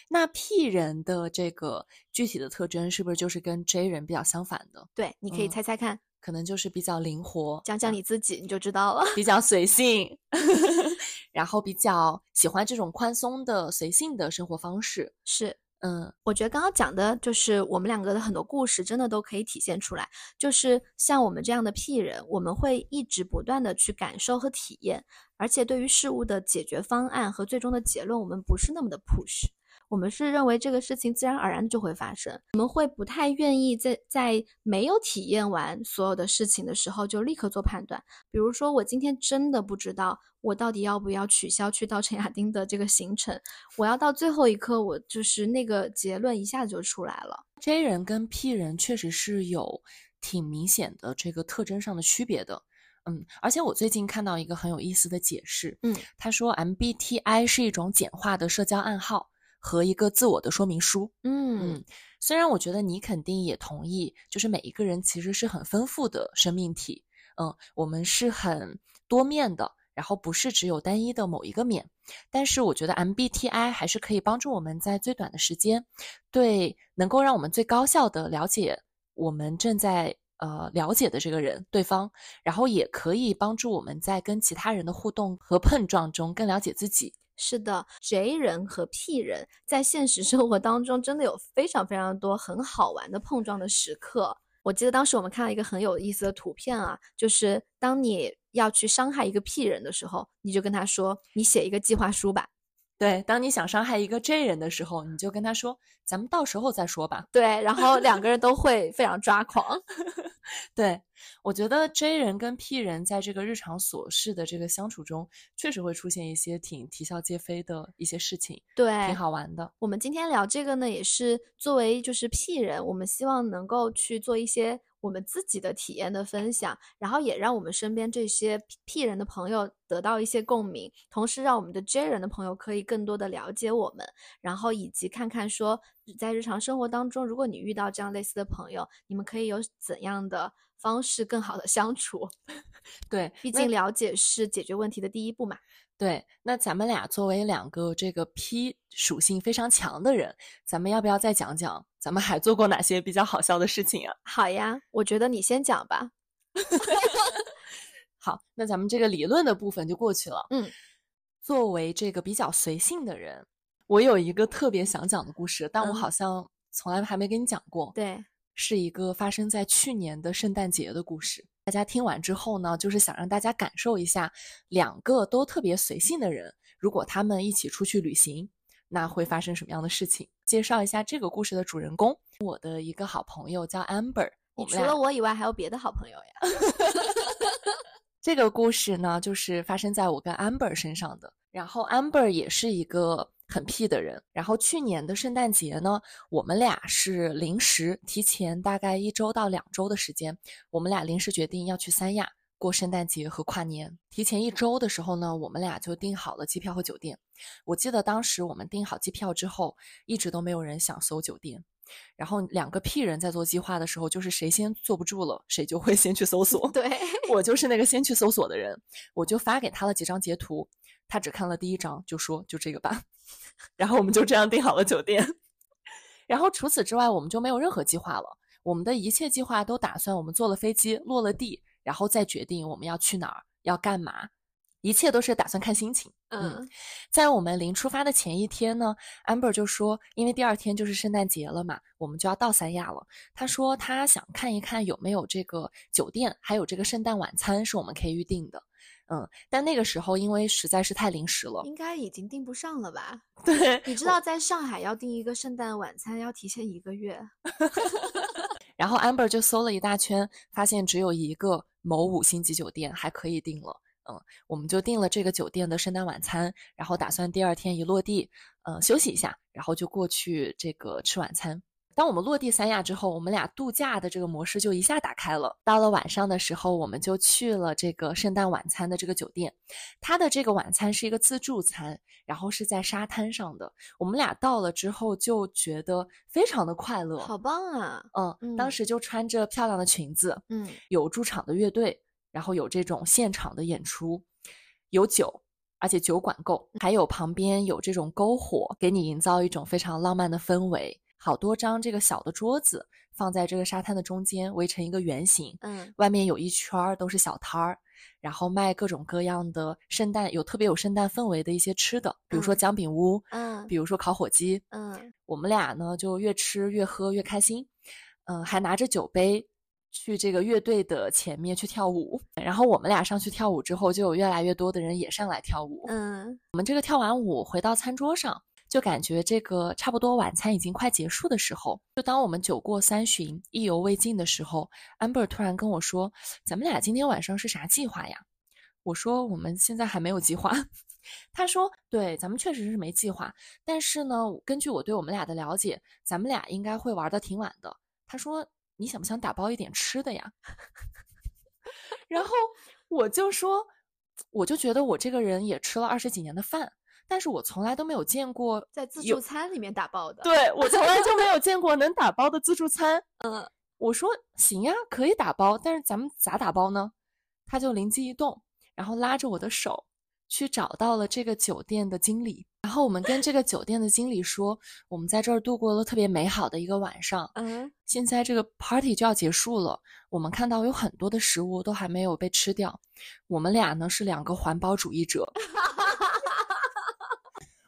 那 P 人的这个具体的特征是不是就是跟 J 人比较相反的？对，你可以嗯猜猜看，可能就是比较灵活，讲讲你自己你就知道了。比较随性，然后比较喜欢这种宽松的、随性的生活方式。是，嗯我觉得刚刚讲的就是我们两个的很多故事，真的都可以体现出来。就是像我们这样的 P 人，我们会一直不断的去感受和体验，而且对于事物的解决方案和最终的结论，我们不是那么的 push。我们是认为这个事情自然而然就会发生，我们会不太愿意在在没有体验完所有的事情的时候就立刻做判断。比如说，我今天真的不知道我到底要不要取消去到陈亚丁的这个行程，我要到最后一刻，我就是那个结论一下子就出来了。，J 人跟 P 人确实是有挺明显的这个特征上的区别的。嗯，而且我最近看到一个很有意思的解释，嗯，他说 MBTI 是一种简化的社交暗号和一个自我的说明书。嗯嗯，虽然我觉得你肯定也同意，就是每一个人其实是很丰富的生命体，嗯，我们是很多面的，然后不是只有单一的某一个面。但是我觉得 MBTI 还是可以帮助我们在最短的时间，对能够让我们最高效的了解我们正在呃了解的这个人对方，然后也可以帮助我们在跟其他人的互动和碰撞中更了解自己。是的，J 人和 P 人在现实生活当中真的有非常非常多很好玩的碰撞的时刻。我记得当时我们看到一个很有意思的图片啊，就是当你要去伤害一个 P 人的时候，你就跟他说：“你写一个计划书吧。对，当你想伤害一个 J 人的时候，你就跟他说：“咱们到时候再说吧。””对，然后两个人都会非常抓狂。对，我觉得 J 人跟 P 人在这个日常琐事的这个相处中，确实会出现一些挺啼笑皆非的一些事情，对，挺好玩的。我们今天聊这个呢，也是作为就是 P 人，我们希望能够去做一些我们自己的体验的分享，然后也让我们身边这些 P 人的朋友得到一些共鸣，同时让我们的 J 人的朋友可以更多的了解我们，然后以及看看说在日常生活当中，如果你遇到这样类似的朋友，你们可以有怎样的方式更好的相处。对，毕竟了解是解决问题的第一步嘛。对，那咱们俩作为两个这个 P 属性非常强的人，咱们要不要再讲讲咱们还做过哪些比较好笑的事情啊？好呀，我觉得你先讲吧。好，那咱们这个理论的部分就过去了。嗯，作为这个比较随性的人，我有一个特别想讲的故事，但我嗯好像从来还没跟你讲过。对，是一个发生在去年的圣诞节的故事。大家听完之后呢，就是想让大家感受一下，两个都特别随性的人，如果他们一起出去旅行，那会发生什么样的事情？介绍一下这个故事的主人公，我的一个好朋友叫 Amber。你除了我以外还有别的好朋友呀？这个故事呢，就是发生在我跟 Amber 身上的。然后 Amber 也是一个很屁的人。然后去年的圣诞节呢，我们俩是临时提前大概一周到两周的时间，我们俩临时决定要去三亚过圣诞节和跨年。提前一周的时候呢，我们俩就订好了机票和酒店。我记得当时我们订好机票之后，一直都没有人想搜酒店。然后两个屁人在做计划的时候，就是谁先坐不住了，谁就会先去搜索。对，我就是那个先去搜索的人，我就发给他了几张截图，他只看了第一张，就说就这个吧，然后我们就这样订好了酒店。然后除此之外，我们就没有任何计划了。我们的一切计划都打算我们坐了飞机，落了地，然后再决定我们要去哪儿，要干嘛，一切都是打算看心情。嗯在我们临出发的前一天呢，Amber 就说，因为第二天就是圣诞节了嘛，我们就要到三亚了。他说他想看一看有没有这个酒店，还有这个圣诞晚餐是我们可以预定的。嗯，但那个时候因为实在是太临时了，应该已经订不上了吧？对，你知道在上海要订一个圣诞晚餐要提前一个月。然后 Amber 就搜了一大圈，发现只有一个某五星级酒店还可以订了。嗯，我们就订了这个酒店的圣诞晚餐，然后打算第二天一落地，嗯，休息一下，然后就过去这个吃晚餐。当我们落地三亚之后，我们俩度假的这个模式就一下打开了。到了晚上的时候，我们就去了这个圣诞晚餐的这个酒店，它的这个晚餐是一个自助餐，然后是在沙滩上的。我们俩到了之后就觉得非常的快乐，好棒啊！嗯，当时就穿着漂亮的裙子，嗯，有驻场的乐队，然后有这种现场的演出，有酒，而且酒管够，还有旁边有这种篝火，给你营造一种非常浪漫的氛围。好多张这个小的桌子放在这个沙滩的中间，围成一个圆形。嗯，外面有一圈儿都是小摊儿，然后卖各种各样的圣诞有特别有圣诞氛围的一些吃的，比如说姜饼屋，嗯，比如说烤火鸡，嗯，我们俩呢就越吃越喝越开心，嗯，还拿着酒杯去这个乐队的前面去跳舞。然后我们俩上去跳舞之后，就有越来越多的人也上来跳舞。嗯，我们这个跳完舞回到餐桌上。就感觉这个差不多晚餐已经快结束的时候，就当我们酒过三巡、意犹未尽的时候，amber 突然跟我说：“咱们俩今天晚上是啥计划呀？”我说：“我们现在还没有计划。”他说：“对，咱们确实是没计划，但是呢，根据我对我们俩的了解，咱们俩应该会玩的挺晚的。”他说：“你想不想打包一点吃的呀？” 然后我就说：“我就觉得我这个人也吃了二十几年的饭。”但是我从来都没有见过在自助餐里面打包的。对我从来就没有 见过能打包的自助餐。嗯，我说行呀，可以打包，但是咱们咋打包呢？他就灵机一动，然后拉着我的手去找到了这个酒店的经理。然后我们跟这个酒店的经理说，我们在这儿度过了特别美好的一个晚上。嗯，现在这个 party 就要结束了，我们看到有很多的食物都还没有被吃掉。我们俩呢是两个环保主义者。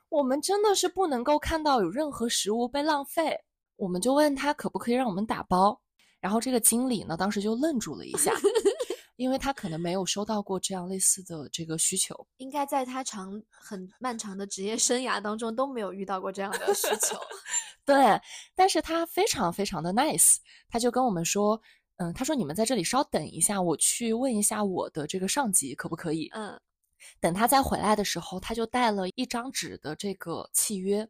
我们真的是不能够看到有任何食物被浪费，我们就问他可不可以让我们打包。然后这个经理呢，当时就愣住了一下，因为他可能没有收到过这样类似的这个需求，应该在他长很漫长的职业生涯当中都没有遇到过这样的需求。对，但是他非常非常的 nice，他就跟我们说，嗯，他说你们在这里稍等一下，我去问一下我的这个上级可不可以。嗯。等他再回来的时候，他就带了一张纸的这个契约，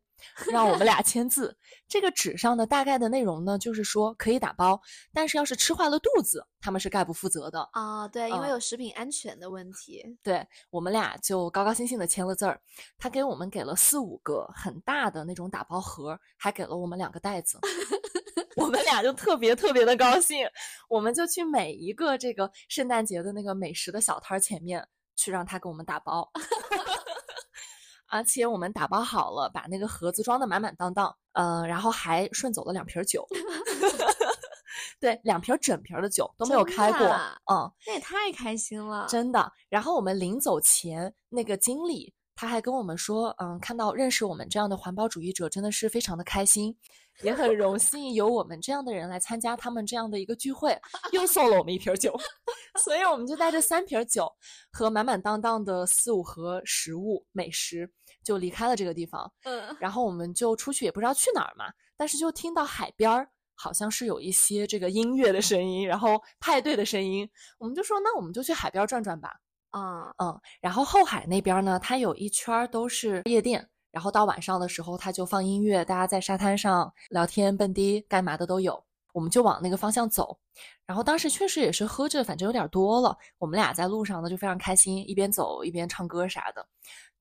让我们俩签字。这个纸上的大概的内容呢，就是说可以打包，但是要是吃坏了肚子，他们是概不负责的啊。对，因为有食品安全的问题。对我们俩就高高兴兴的签了字儿。他给我们给了四五个很大的那种打包盒，还给了我们两个袋子。我们俩就特别特别的高兴，我们就去每一个这个圣诞节的那个美食的小摊前面。去让他给我们打包，而且我们打包好了，把那个盒子装的满满当当，呃，然后还顺走了两瓶酒，对，两瓶整瓶的酒都没有开过，嗯，那也太开心了，真的。然后我们临走前，那个经理他还跟我们说，嗯，看到认识我们这样的环保主义者，真的是非常的开心。也很荣幸有我们这样的人来参加他们这样的一个聚会，又送了我们一瓶酒，所以我们就带着三瓶酒和满满当当的四五盒食物美食就离开了这个地方。嗯，然后我们就出去，也不知道去哪儿嘛，但是就听到海边儿好像是有一些这个音乐的声音，然后派对的声音，我们就说那我们就去海边转转吧。嗯嗯，然后后海那边呢，它有一圈都是夜店。然后到晚上的时候，他就放音乐，大家在沙滩上聊天、蹦迪，干嘛的都有。我们就往那个方向走。然后当时确实也是喝着，反正有点多了。我们俩在路上呢就非常开心，一边走一边唱歌啥的。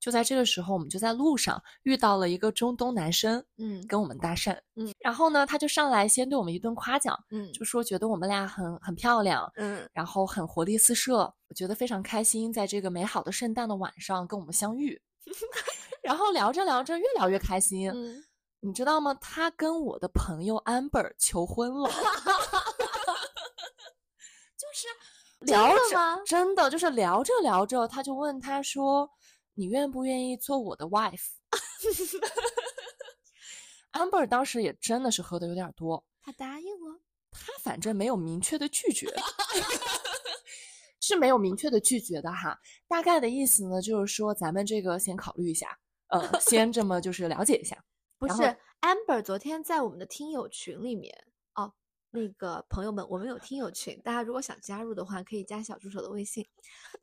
就在这个时候，我们就在路上遇到了一个中东男生，嗯，跟我们搭讪，嗯。然后呢，他就上来先对我们一顿夸奖，嗯，就说觉得我们俩很很漂亮，嗯，然后很活力四射，我觉得非常开心，在这个美好的圣诞的晚上跟我们相遇。然后聊着聊着，越聊越开心。嗯，你知道吗？他跟我的朋友 Amber 求婚了 就是聊了吗真的，就是聊着聊着，他就问他说：“你愿不愿意做我的 wife？”Amber 当时也真的是喝的有点多，他答应了。他反正没有明确的拒绝。是没有明确的拒绝的哈。大概的意思呢，就是说咱们这个先考虑一下，呃，先这么就是了解一下。不是，amber 昨天在我们的听友群里面哦，那个朋友们，我们有听友群，大家如果想加入的话，可以加小助手的微信。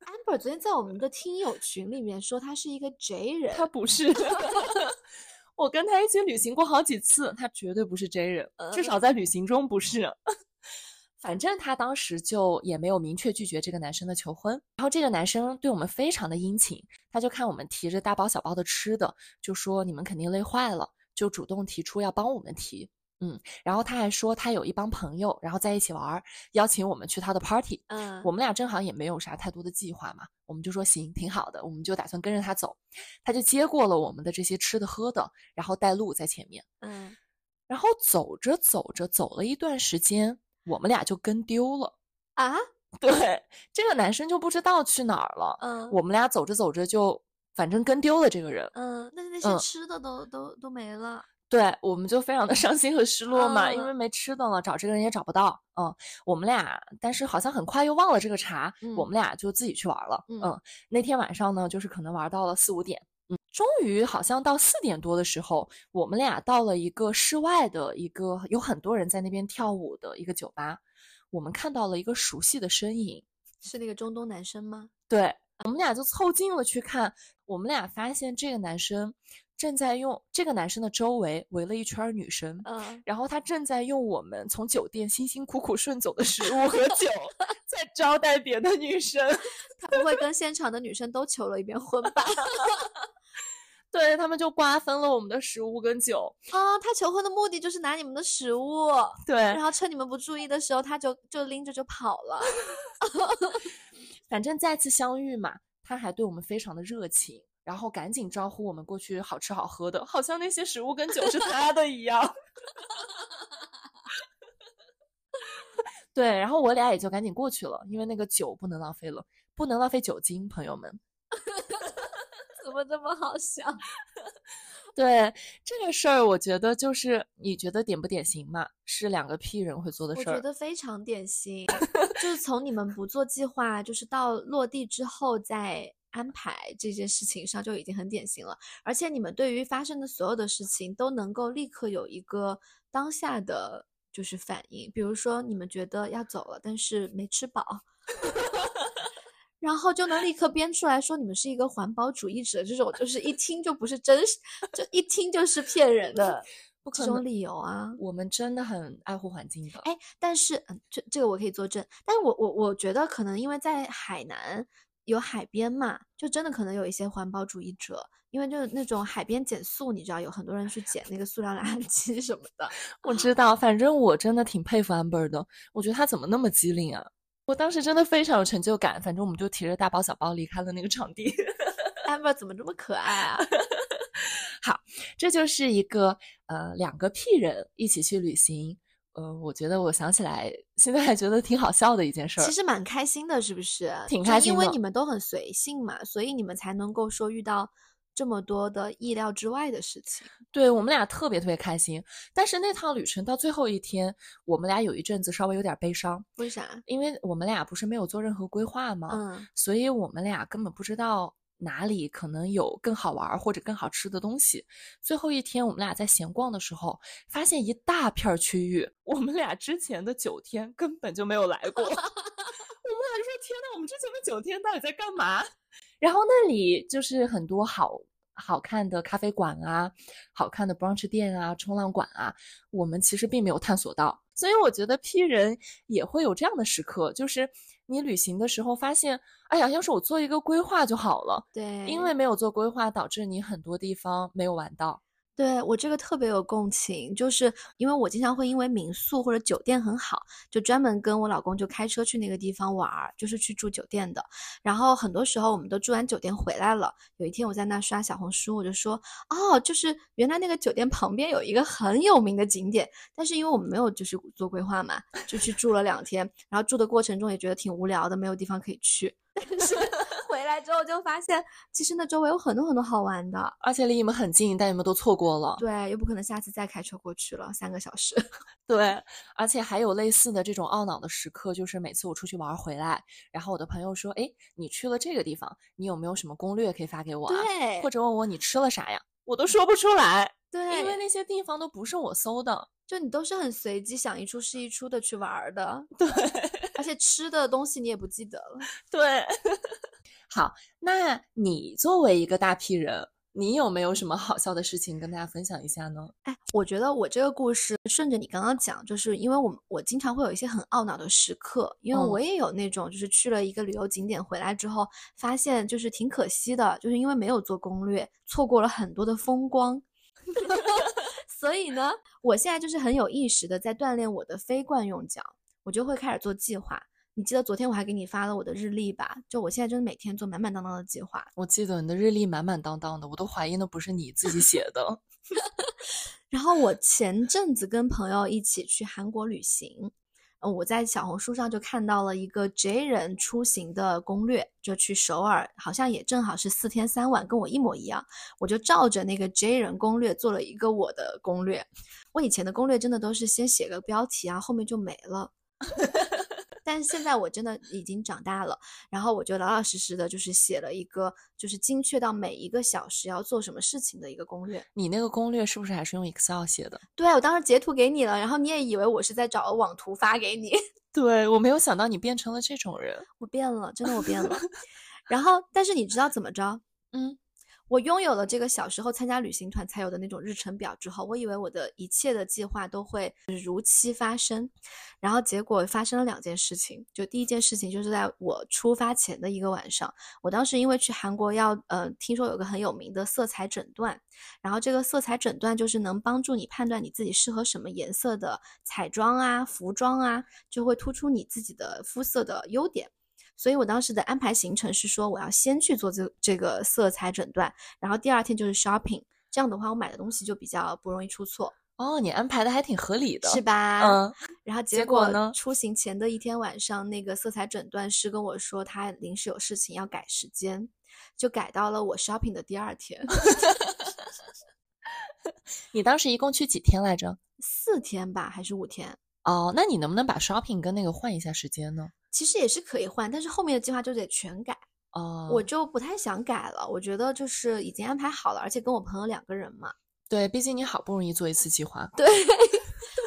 amber 昨天在我们的听友群里面说他是一个 J 人，他不是。我跟他一起旅行过好几次，他绝对不是 J 人，至少在旅行中不是。反正他当时就也没有明确拒绝这个男生的求婚，然后这个男生对我们非常的殷勤，他就看我们提着大包小包的吃的，就说你们肯定累坏了，就主动提出要帮我们提。嗯，然后他还说他有一帮朋友，然后在一起玩，邀请我们去他的 party。嗯，我们俩正好也没有啥太多的计划嘛，我们就说行，挺好的，我们就打算跟着他走。他就接过了我们的这些吃的喝的，然后带路在前面。嗯，然后走着走着，走了一段时间，我们俩就跟丢了啊。对，这个男生就不知道去哪儿了。嗯，我们俩走着走着就反正跟丢了这个人。嗯，那那些吃的都都都没了。对，我们就非常的伤心和失落嘛，因为没吃的了，找这个人也找不到。嗯，我们俩，但是好像很快又忘了这个茬，我们俩就自己去玩了。嗯，那天晚上呢，就是可能玩到了四五点，嗯，终于好像到四点多的时候，我们俩到了一个室外的一个有很多人在那边跳舞的一个酒吧，我们看到了一个熟悉的身影，是那个中东男生吗？对，我们俩就凑近了去看，我们俩发现这个男生。正在用这个男生的周围围了一圈女生，嗯，然后他正在用我们从酒店辛辛苦苦顺走的食物和酒，在招待别的女生。他不会跟现场的女生都求了一遍婚吧？对他们就瓜分了我们的食物跟酒啊！他求婚的目的就是拿你们的食物，对，然后趁你们不注意的时候，他就就拎着就跑了。反正再次相遇嘛，他还对我们非常的热情。然后赶紧招呼我们过去，好吃好喝的，好像那些食物跟酒是他的一样。对，然后我俩也就赶紧过去了，因为那个酒不能浪费了，不能浪费酒精，朋友们。怎么这么好笑？对这个事儿，我觉得就是你觉得典不典型嘛？是两个 P 人会做的事儿。我觉得非常典型，就是 从你们不做计划，就是到落地之后再。安排这件事情上就已经很典型了，而且你们对于发生的所有的事情都能够立刻有一个当下的就是反应，比如说你们觉得要走了，但是没吃饱，然后就能立刻编出来说你们是一个环保主义者，这种就 是一听就不是真实，就一听就是骗人的 这种理由啊。我们真的很爱护环境的，哎，但是嗯，这这个我可以作证，但是我我我觉得可能因为在海南。有海边嘛，就真的可能有一些环保主义者，因为就是那种海边减速，你知道有很多人去捡那个塑料垃 圾什么的。我知道，反正我真的挺佩服 Amber 的，我觉得他怎么那么机灵啊！我当时真的非常有成就感。反正我们就提着大包小包离开了那个场地。Amber 怎么这么可爱啊？好，这就是一个呃两个屁人一起去旅行。呃，我觉得我想起来，现在还觉得挺好笑的一件事儿。其实蛮开心的，是不是？挺开心的，因为你们都很随性嘛，所以你们才能够说遇到这么多的意料之外的事情。对我们俩特别特别开心，但是那趟旅程到最后一天，我们俩有一阵子稍微有点悲伤。为啥？因为我们俩不是没有做任何规划吗？嗯，所以我们俩根本不知道。哪里可能有更好玩或者更好吃的东西？最后一天，我们俩在闲逛的时候，发现一大片区域，我们俩之前的九天根本就没有来过。我们俩就说：“天呐，我们之前的九天到底在干嘛？”然后那里就是很多好好看的咖啡馆啊，好看的 brunch 店啊，冲浪馆啊，我们其实并没有探索到。所以我觉得 P 人也会有这样的时刻，就是你旅行的时候发现，哎呀，要是我做一个规划就好了。对，因为没有做规划，导致你很多地方没有玩到。对我这个特别有共情，就是因为我经常会因为民宿或者酒店很好，就专门跟我老公就开车去那个地方玩儿，就是去住酒店的。然后很多时候我们都住完酒店回来了，有一天我在那刷小红书，我就说，哦，就是原来那个酒店旁边有一个很有名的景点，但是因为我们没有就是做规划嘛，就去住了两天，然后住的过程中也觉得挺无聊的，没有地方可以去。但 是回来之后就发现，其实那周围有很多很多好玩的，而且离你们很近，但你们都错过了。对，又不可能下次再开车过去了，三个小时。对，而且还有类似的这种懊恼的时刻，就是每次我出去玩回来，然后我的朋友说：“哎，你去了这个地方，你有没有什么攻略可以发给我？”对，或者问我你吃了啥呀？我都说不出来。对，因为那些地方都不是我搜的，就你都是很随机，想一出是一出的去玩的。对，而且吃的东西你也不记得了。对，好，那你作为一个大 P 人，你有没有什么好笑的事情跟大家分享一下呢？哎，我觉得我这个故事顺着你刚刚讲，就是因为我我经常会有一些很懊恼的时刻，因为我也有那种就是去了一个旅游景点回来之后，发现就是挺可惜的，就是因为没有做攻略，错过了很多的风光。所以呢，我现在就是很有意识的在锻炼我的非惯用脚，我就会开始做计划。你记得昨天我还给你发了我的日历吧？就我现在真的每天做满满当当的计划。我记得你的日历满满当当的，我都怀疑那不是你自己写的。然后我前阵子跟朋友一起去韩国旅行。我在小红书上就看到了一个 J 人出行的攻略，就去首尔，好像也正好是四天三晚，跟我一模一样。我就照着那个 J 人攻略做了一个我的攻略。我以前的攻略真的都是先写个标题啊，后面就没了。但是现在我真的已经长大了，然后我就老老实实的，就是写了一个，就是精确到每一个小时要做什么事情的一个攻略。你那个攻略是不是还是用 Excel 写的？对，我当时截图给你了，然后你也以为我是在找网图发给你。对我没有想到你变成了这种人，我变了，真的我变了。然后，但是你知道怎么着？嗯。我拥有了这个小时候参加旅行团才有的那种日程表之后，我以为我的一切的计划都会如期发生，然后结果发生了两件事情。就第一件事情就是在我出发前的一个晚上，我当时因为去韩国要，呃，听说有个很有名的色彩诊断，然后这个色彩诊断就是能帮助你判断你自己适合什么颜色的彩妆啊、服装啊，就会突出你自己的肤色的优点。所以我当时的安排行程是说，我要先去做这这个色彩诊断，然后第二天就是 shopping。这样的话，我买的东西就比较不容易出错。哦，你安排的还挺合理的，是吧？嗯。然后结果呢？出行前的一天晚上，那个色彩诊断师跟我说，他临时有事情要改时间，就改到了我 shopping 的第二天。你当时一共去几天来着？四天吧，还是五天？哦，那你能不能把 shopping 跟那个换一下时间呢？其实也是可以换，但是后面的计划就得全改哦。我就不太想改了，我觉得就是已经安排好了，而且跟我朋友两个人嘛。对，毕竟你好不容易做一次计划。对，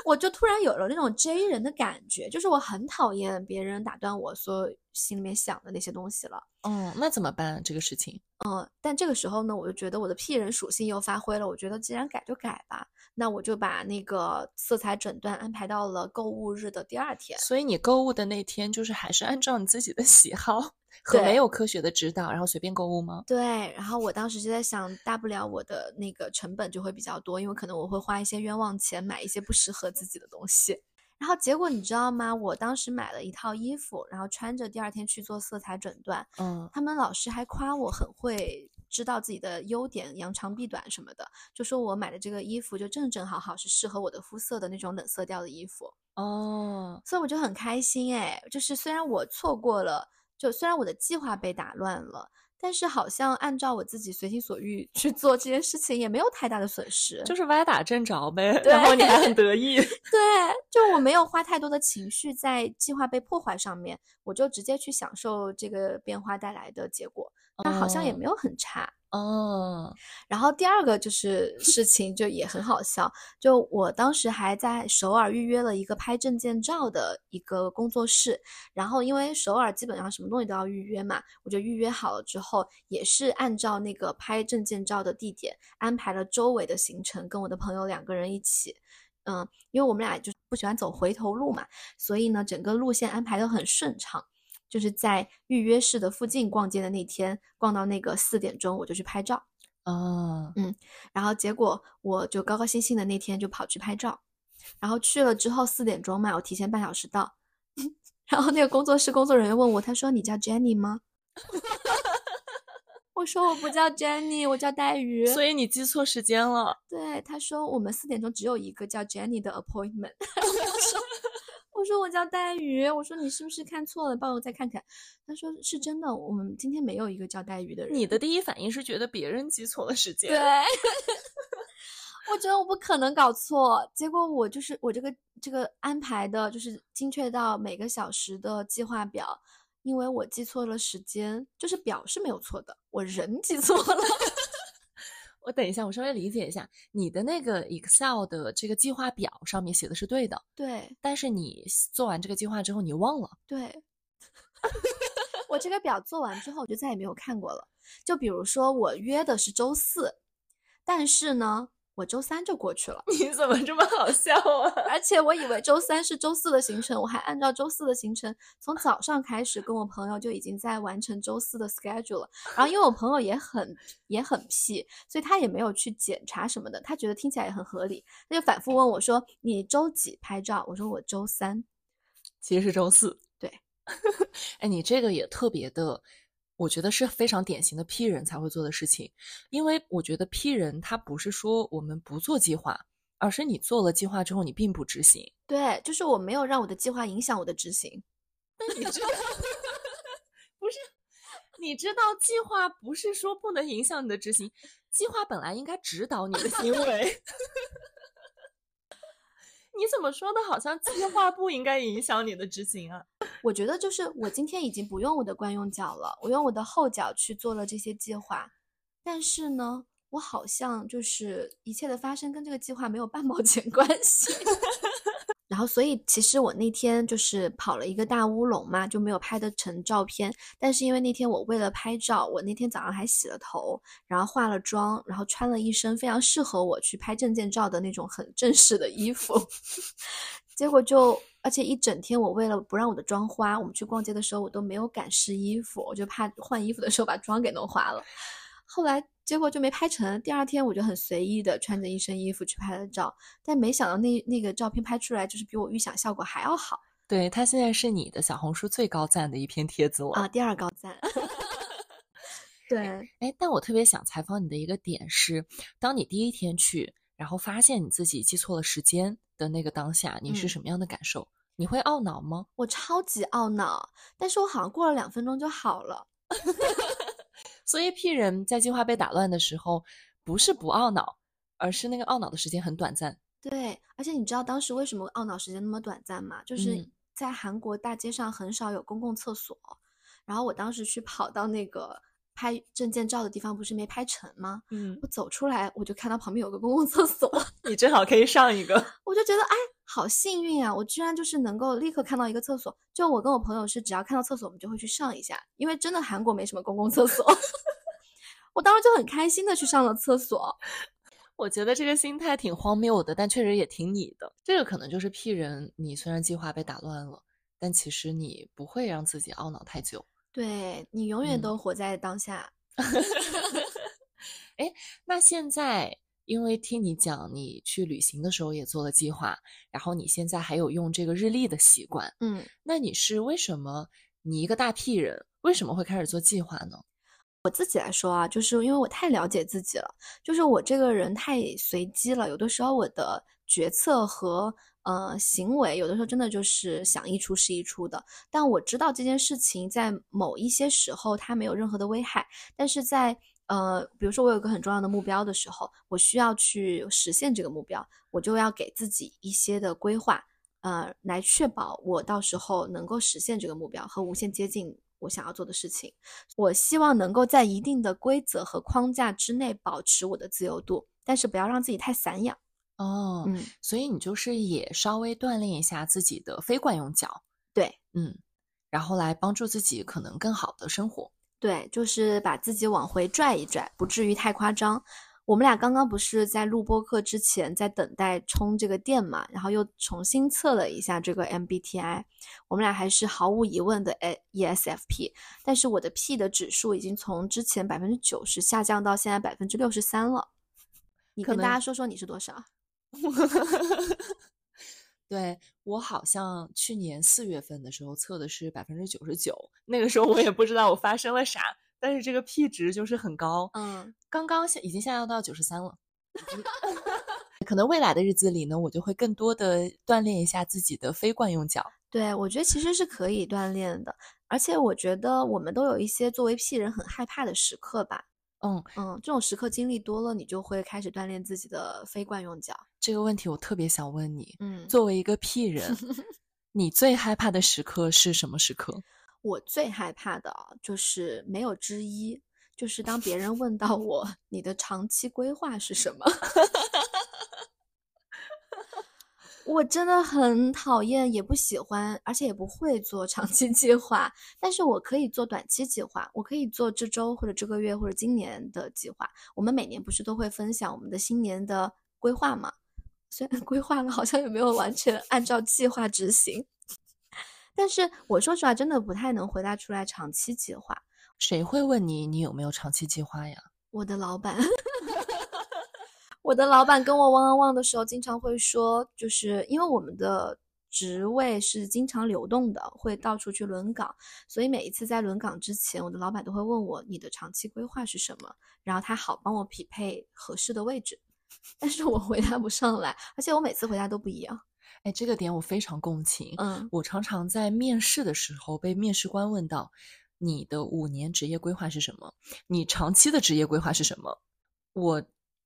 我就突然有了那种 J 人的感觉，就是我很讨厌别人打断我所心里面想的那些东西了。嗯，那怎么办这个事情？嗯，但这个时候呢，我就觉得我的 P 人属性又发挥了。我觉得既然改就改吧。那我就把那个色彩诊断安排到了购物日的第二天。所以你购物的那天就是还是按照你自己的喜好和没有科学的指导，然后随便购物吗？对。然后我当时就在想，大不了我的那个成本就会比较多，因为可能我会花一些冤枉钱买一些不适合自己的东西。然后结果你知道吗？我当时买了一套衣服，然后穿着第二天去做色彩诊断。嗯。他们老师还夸我很会。知道自己的优点，扬长避短什么的，就说我买的这个衣服就正正好好是适合我的肤色的那种冷色调的衣服哦，所以我就很开心哎，就是虽然我错过了，就虽然我的计划被打乱了，但是好像按照我自己随心所欲去做这件事情也没有太大的损失，就是歪打正着呗，然后你还很得意，对，就我没有花太多的情绪在计划被破坏上面，我就直接去享受这个变化带来的结果。那好像也没有很差哦。然后第二个就是 事情就也很好笑，就我当时还在首尔预约了一个拍证件照的一个工作室，然后因为首尔基本上什么东西都要预约嘛，我就预约好了之后，也是按照那个拍证件照的地点安排了周围的行程，跟我的朋友两个人一起，嗯，因为我们俩就不喜欢走回头路嘛，所以呢，整个路线安排的很顺畅。就是在预约室的附近逛街的那天，逛到那个四点钟，我就去拍照。哦，嗯，然后结果我就高高兴兴的那天就跑去拍照，然后去了之后四点钟嘛，我提前半小时到，然后那个工作室工作人员问我，他说你叫 Jenny 吗？我说我不叫 Jenny，我叫黛鱼。所以你记错时间了。对，他说我们四点钟只有一个叫 Jenny 的 appointment。我说我说我叫带鱼，我说你是不是看错了？帮我再看看。他说是真的，我们今天没有一个叫带鱼的人。你的第一反应是觉得别人记错了时间？对，我觉得我不可能搞错。结果我就是我这个这个安排的，就是精确到每个小时的计划表，因为我记错了时间，就是表是没有错的，我人记错了。我等一下，我稍微理解一下，你的那个 Excel 的这个计划表上面写的是对的，对，但是你做完这个计划之后，你忘了，对。我这个表做完之后，我就再也没有看过了。就比如说，我约的是周四，但是呢。我周三就过去了，你怎么这么好笑啊？而且我以为周三是周四的行程，我还按照周四的行程，从早上开始跟我朋友就已经在完成周四的 schedule 了。然后因为我朋友也很也很屁，所以他也没有去检查什么的，他觉得听起来也很合理，他就反复问我说：“你周几拍照？”我说：“我周三。”其实是周四。对，哎，你这个也特别的。我觉得是非常典型的 P 人才会做的事情，因为我觉得 P 人他不是说我们不做计划，而是你做了计划之后你并不执行。对，就是我没有让我的计划影响我的执行。那你知道 不是？你知道计划不是说不能影响你的执行，计划本来应该指导你的行为。你怎么说的？好像计划不应该影响你的执行啊？我觉得就是我今天已经不用我的惯用脚了，我用我的后脚去做了这些计划。但是呢，我好像就是一切的发生跟这个计划没有半毛钱 关系。然后，所以其实我那天就是跑了一个大乌龙嘛，就没有拍得成照片。但是因为那天我为了拍照，我那天早上还洗了头，然后化了妆，然后穿了一身非常适合我去拍证件照的那种很正式的衣服。结果就，而且一整天我为了不让我的妆花，我们去逛街的时候我都没有敢试衣服，我就怕换衣服的时候把妆给弄花了。后来。结果就没拍成。第二天我就很随意的穿着一身衣服去拍了照，但没想到那那个照片拍出来就是比我预想效果还要好。对他现在是你的小红书最高赞的一篇帖子了啊，第二高赞。对，哎，但我特别想采访你的一个点是，当你第一天去，然后发现你自己记错了时间的那个当下，你是什么样的感受？你会懊恼吗？我超级懊恼，但是我好像过了两分钟就好了。所以，P 人在计划被打乱的时候，不是不懊恼，而是那个懊恼的时间很短暂。对，而且你知道当时为什么懊恼时间那么短暂吗？就是在韩国大街上很少有公共厕所，然后我当时去跑到那个拍证件照的地方，不是没拍成吗？嗯，我走出来，我就看到旁边有个公共厕所，你正好可以上一个，我就觉得哎。好幸运啊！我居然就是能够立刻看到一个厕所。就我跟我朋友是，只要看到厕所，我们就会去上一下，因为真的韩国没什么公共厕所。我当时就很开心的去上了厕所。我觉得这个心态挺荒谬的，但确实也挺你的。这个可能就是 P 人，你虽然计划被打乱了，但其实你不会让自己懊恼太久。对你永远都活在当下。哎，那现在？因为听你讲，你去旅行的时候也做了计划，然后你现在还有用这个日历的习惯，嗯，那你是为什么？你一个大屁人为什么会开始做计划呢？我自己来说啊，就是因为我太了解自己了，就是我这个人太随机了，有的时候我的决策和呃行为，有的时候真的就是想一出是一出的。但我知道这件事情在某一些时候它没有任何的危害，但是在呃，比如说我有个很重要的目标的时候，我需要去实现这个目标，我就要给自己一些的规划，呃，来确保我到时候能够实现这个目标和无限接近我想要做的事情。我希望能够在一定的规则和框架之内保持我的自由度，但是不要让自己太散养。哦，嗯，所以你就是也稍微锻炼一下自己的非惯用脚，对，嗯，然后来帮助自己可能更好的生活。对，就是把自己往回拽一拽，不至于太夸张。我们俩刚刚不是在录播课之前在等待充这个电嘛，然后又重新测了一下这个 MBTI，我们俩还是毫无疑问的 ESFP，但是我的 P 的指数已经从之前百分之九十下降到现在百分之六十三了。你跟大家说说你是多少？对我好像去年四月份的时候测的是百分之九十九，那个时候我也不知道我发生了啥，但是这个 P 值就是很高，嗯，刚刚现已经下降到九十三了，可能未来的日子里呢，我就会更多的锻炼一下自己的非惯用脚。对，我觉得其实是可以锻炼的，而且我觉得我们都有一些作为 P 人很害怕的时刻吧。嗯嗯，这种时刻经历多了，你就会开始锻炼自己的非惯用脚。这个问题我特别想问你，嗯，作为一个 P 人，你最害怕的时刻是什么时刻？我最害怕的就是没有之一，就是当别人问到 我你的长期规划是什么，我真的很讨厌，也不喜欢，而且也不会做长期 计划。但是我可以做短期计划，我可以做这周或者这个月或者今年的计划。我们每年不是都会分享我们的新年的规划吗？虽然规划了，好像也没有完全按照计划执行。但是我说实话，真的不太能回答出来长期计划。谁会问你你有没有长期计划呀？我的老板，我的老板跟我汪汪汪的时候，经常会说，就是因为我们的职位是经常流动的，会到处去轮岗，所以每一次在轮岗之前，我的老板都会问我你的长期规划是什么，然后他好帮我匹配合适的位置。但是我回答不上来，而且我每次回答都不一样。哎，这个点我非常共情。嗯，我常常在面试的时候被面试官问到：“你的五年职业规划是什么？你长期的职业规划是什么？”我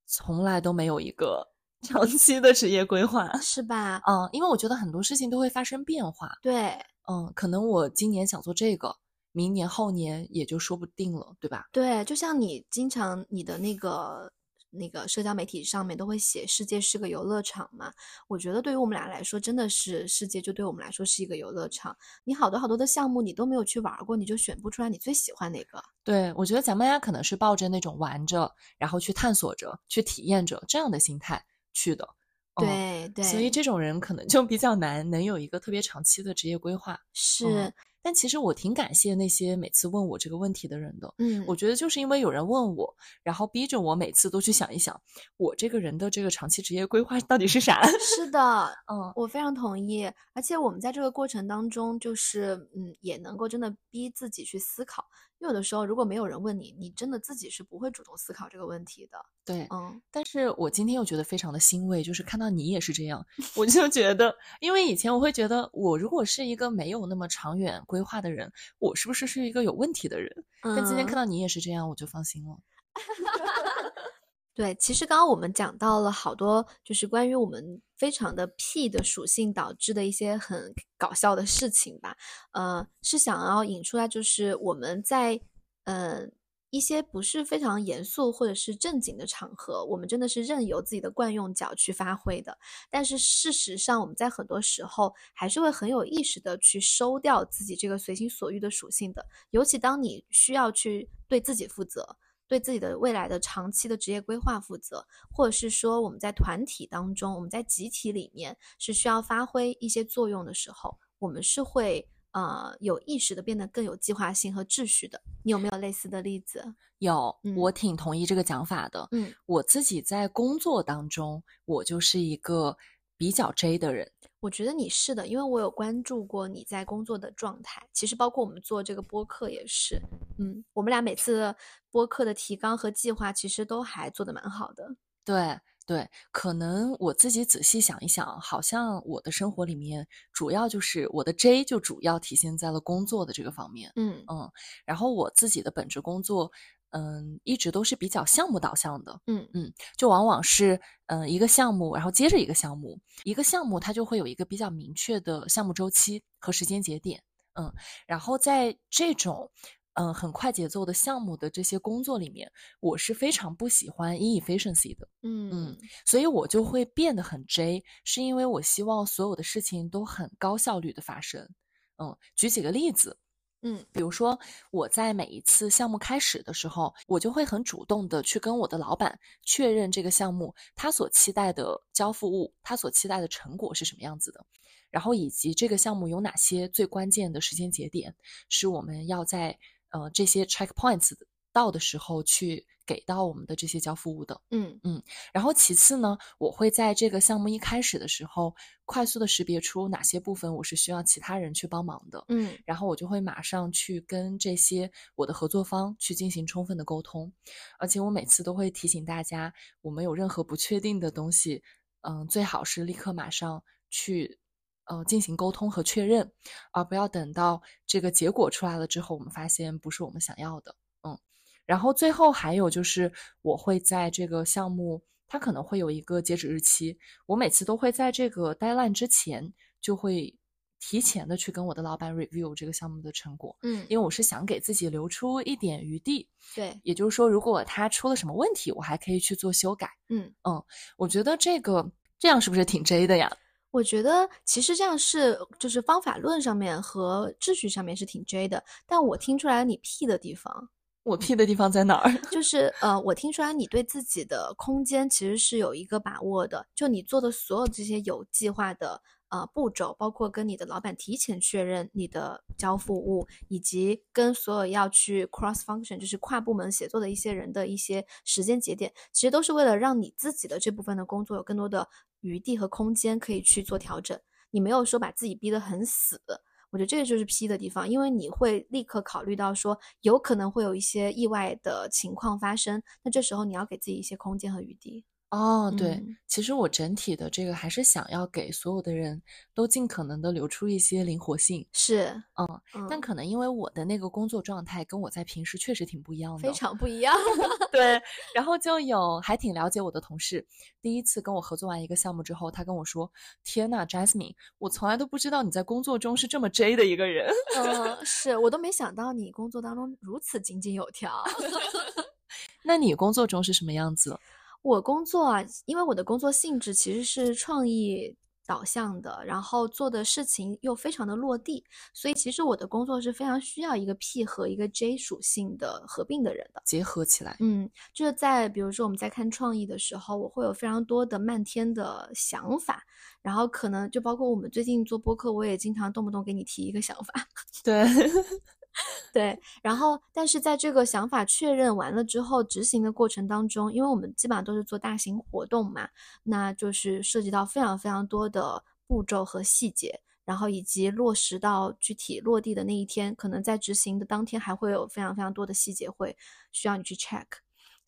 从来都没有一个 长期的职业规划，是吧？嗯，因为我觉得很多事情都会发生变化。对，嗯，可能我今年想做这个，明年后年也就说不定了，对吧？对，就像你经常你的那个。那个社交媒体上面都会写“世界是个游乐场”嘛？我觉得对于我们俩来说，真的是世界就对我们来说是一个游乐场。你好多好多的项目你都没有去玩过，你就选不出来你最喜欢哪个。对，我觉得咱们俩可能是抱着那种玩着，然后去探索着、去体验着这样的心态去的。对对，所以这种人可能就比较难能有一个特别长期的职业规划。是。但其实我挺感谢那些每次问我这个问题的人的，嗯，我觉得就是因为有人问我，然后逼着我每次都去想一想，我这个人的这个长期职业规划到底是啥？是的，嗯，我非常同意。而且我们在这个过程当中，就是嗯，也能够真的逼自己去思考。有的时候，如果没有人问你，你真的自己是不会主动思考这个问题的。对，嗯。但是我今天又觉得非常的欣慰，就是看到你也是这样，我就觉得，因为以前我会觉得，我如果是一个没有那么长远规划的人，我是不是是一个有问题的人？但今天看到你也是这样，我就放心了。对，其实刚刚我们讲到了好多，就是关于我们非常的 P 的属性导致的一些很搞笑的事情吧。呃，是想要引出来，就是我们在呃一些不是非常严肃或者是正经的场合，我们真的是任由自己的惯用脚去发挥的。但是事实上，我们在很多时候还是会很有意识的去收掉自己这个随心所欲的属性的。尤其当你需要去对自己负责。对自己的未来的长期的职业规划负责，或者是说我们在团体当中，我们在集体里面是需要发挥一些作用的时候，我们是会呃有意识的变得更有计划性和秩序的。你有没有类似的例子？有，我挺同意这个讲法的。嗯，我自己在工作当中，我就是一个比较 J 的人。我觉得你是的，因为我有关注过你在工作的状态。其实包括我们做这个播客也是，嗯，我们俩每次播客的提纲和计划其实都还做得蛮好的。对对，可能我自己仔细想一想，好像我的生活里面主要就是我的 J 就主要体现在了工作的这个方面。嗯嗯，然后我自己的本职工作。嗯，一直都是比较项目导向的，嗯嗯，就往往是嗯一个项目，然后接着一个项目，一个项目它就会有一个比较明确的项目周期和时间节点，嗯，然后在这种嗯很快节奏的项目的这些工作里面，我是非常不喜欢 inefficiency 的，嗯嗯，所以我就会变得很 J，是因为我希望所有的事情都很高效率的发生，嗯，举几个例子。嗯，比如说我在每一次项目开始的时候，我就会很主动的去跟我的老板确认这个项目他所期待的交付物，他所期待的成果是什么样子的，然后以及这个项目有哪些最关键的时间节点，是我们要在呃这些 checkpoints 到的时候去。给到我们的这些交付物的，嗯嗯，然后其次呢，我会在这个项目一开始的时候，快速的识别出哪些部分我是需要其他人去帮忙的，嗯，然后我就会马上去跟这些我的合作方去进行充分的沟通，而且我每次都会提醒大家，我们有任何不确定的东西，嗯，最好是立刻马上去呃进行沟通和确认，而不要等到这个结果出来了之后，我们发现不是我们想要的。嗯，然后最后还有就是我会在这个项目。它可能会有一个截止日期，我每次都会在这个 deadline 之前就会提前的去跟我的老板 review 这个项目的成果，嗯，因为我是想给自己留出一点余地，对，也就是说，如果他出了什么问题，我还可以去做修改，嗯嗯，我觉得这个这样是不是挺 J 的呀？我觉得其实这样是就是方法论上面和秩序上面是挺 J 的，但我听出来你 P 的地方。我 P 的地方在哪儿？就是呃，我听出来你对自己的空间其实是有一个把握的。就你做的所有这些有计划的呃步骤，包括跟你的老板提前确认你的交付物，以及跟所有要去 cross function，就是跨部门协作的一些人的一些时间节点，其实都是为了让你自己的这部分的工作有更多的余地和空间可以去做调整。你没有说把自己逼得很死。我觉得这个就是 P 的地方，因为你会立刻考虑到说有可能会有一些意外的情况发生，那这时候你要给自己一些空间和余地。哦，对，其实我整体的这个还是想要给所有的人都尽可能的留出一些灵活性，是，嗯，但可能因为我的那个工作状态跟我在平时确实挺不一样的，非常不一样。对，然后就有还挺了解我的同事，第一次跟我合作完一个项目之后，他跟我说：“天呐 j a s m i n e 我从来都不知道你在工作中是这么 J 的一个人。”嗯，是我都没想到你工作当中如此井井有条。那你工作中是什么样子？我工作啊，因为我的工作性质其实是创意导向的，然后做的事情又非常的落地，所以其实我的工作是非常需要一个 P 和一个 J 属性的合并的人的结合起来。嗯，就是在比如说我们在看创意的时候，我会有非常多的漫天的想法，然后可能就包括我们最近做播客，我也经常动不动给你提一个想法。对。对，然后但是在这个想法确认完了之后，执行的过程当中，因为我们基本上都是做大型活动嘛，那就是涉及到非常非常多的步骤和细节，然后以及落实到具体落地的那一天，可能在执行的当天还会有非常非常多的细节会需要你去 check，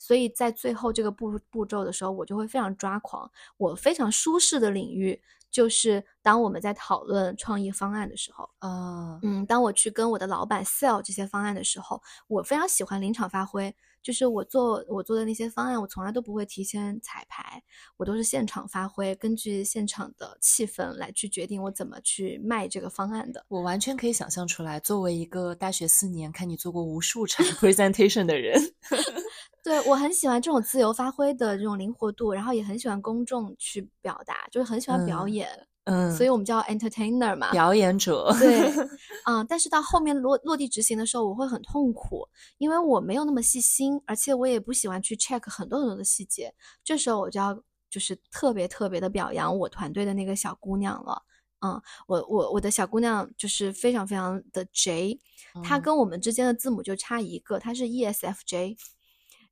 所以在最后这个步步骤的时候，我就会非常抓狂，我非常舒适的领域。就是当我们在讨论创意方案的时候，呃，嗯，当我去跟我的老板 sell 这些方案的时候，我非常喜欢临场发挥。就是我做我做的那些方案，我从来都不会提前彩排，我都是现场发挥，根据现场的气氛来去决定我怎么去卖这个方案的。我完全可以想象出来，作为一个大学四年看你做过无数场 presentation 的人，对我很喜欢这种自由发挥的这种灵活度，然后也很喜欢公众去表达，就是很喜欢表演。嗯，所以我们叫 entertainer 嘛，表演者。对，嗯，但是到后面落落地执行的时候，我会很痛苦，因为我没有那么细心，而且我也不喜欢去 check 很多很多的细节。这时候我就要就是特别特别的表扬我团队的那个小姑娘了。嗯，我我我的小姑娘就是非常非常的 J，她跟我们之间的字母就差一个，她是 ESFJ。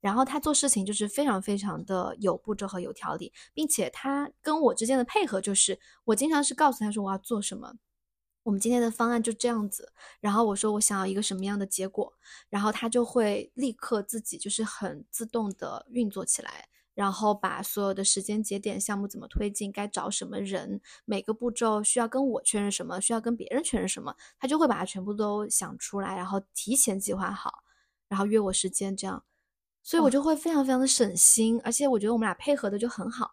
然后他做事情就是非常非常的有步骤和有条理，并且他跟我之间的配合就是，我经常是告诉他说我要做什么，我们今天的方案就这样子，然后我说我想要一个什么样的结果，然后他就会立刻自己就是很自动的运作起来，然后把所有的时间节点、项目怎么推进、该找什么人、每个步骤需要跟我确认什么、需要跟别人确认什么，他就会把它全部都想出来，然后提前计划好，然后约我时间这样。所以我就会非常非常的省心，而且我觉得我们俩配合的就很好。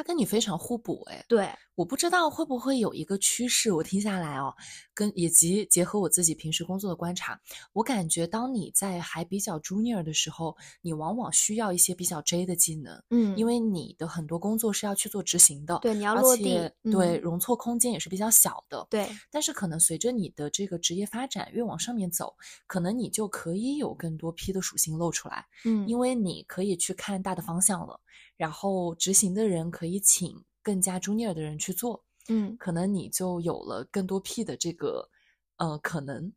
他跟你非常互补，哎，对，我不知道会不会有一个趋势，我听下来哦，跟以及结合我自己平时工作的观察，我感觉当你在还比较 junior 的时候，你往往需要一些比较 J 的技能，嗯，因为你的很多工作是要去做执行的，对，你要落地，对，容错空间也是比较小的，对。但是可能随着你的这个职业发展越往上面走，可能你就可以有更多 P 的属性露出来，嗯，因为你可以去看大的方向了。然后执行的人可以请更加 junior 的人去做，嗯，可能你就有了更多 P 的这个呃可能。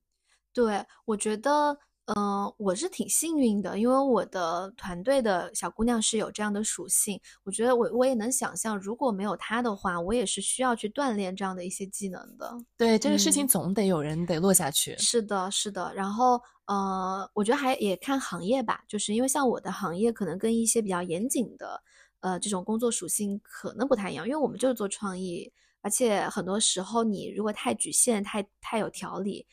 对，我觉得，嗯，我是挺幸运的，因为我的团队的小姑娘是有这样的属性。我觉得我我也能想象，如果没有她的话，我也是需要去锻炼这样的一些技能的。对，这个事情总得有人得落下去。是的，是的。然后。呃，我觉得还也看行业吧，就是因为像我的行业可能跟一些比较严谨的呃这种工作属性可能不太一样，因为我们就是做创意，而且很多时候你如果太局限、太太有条理。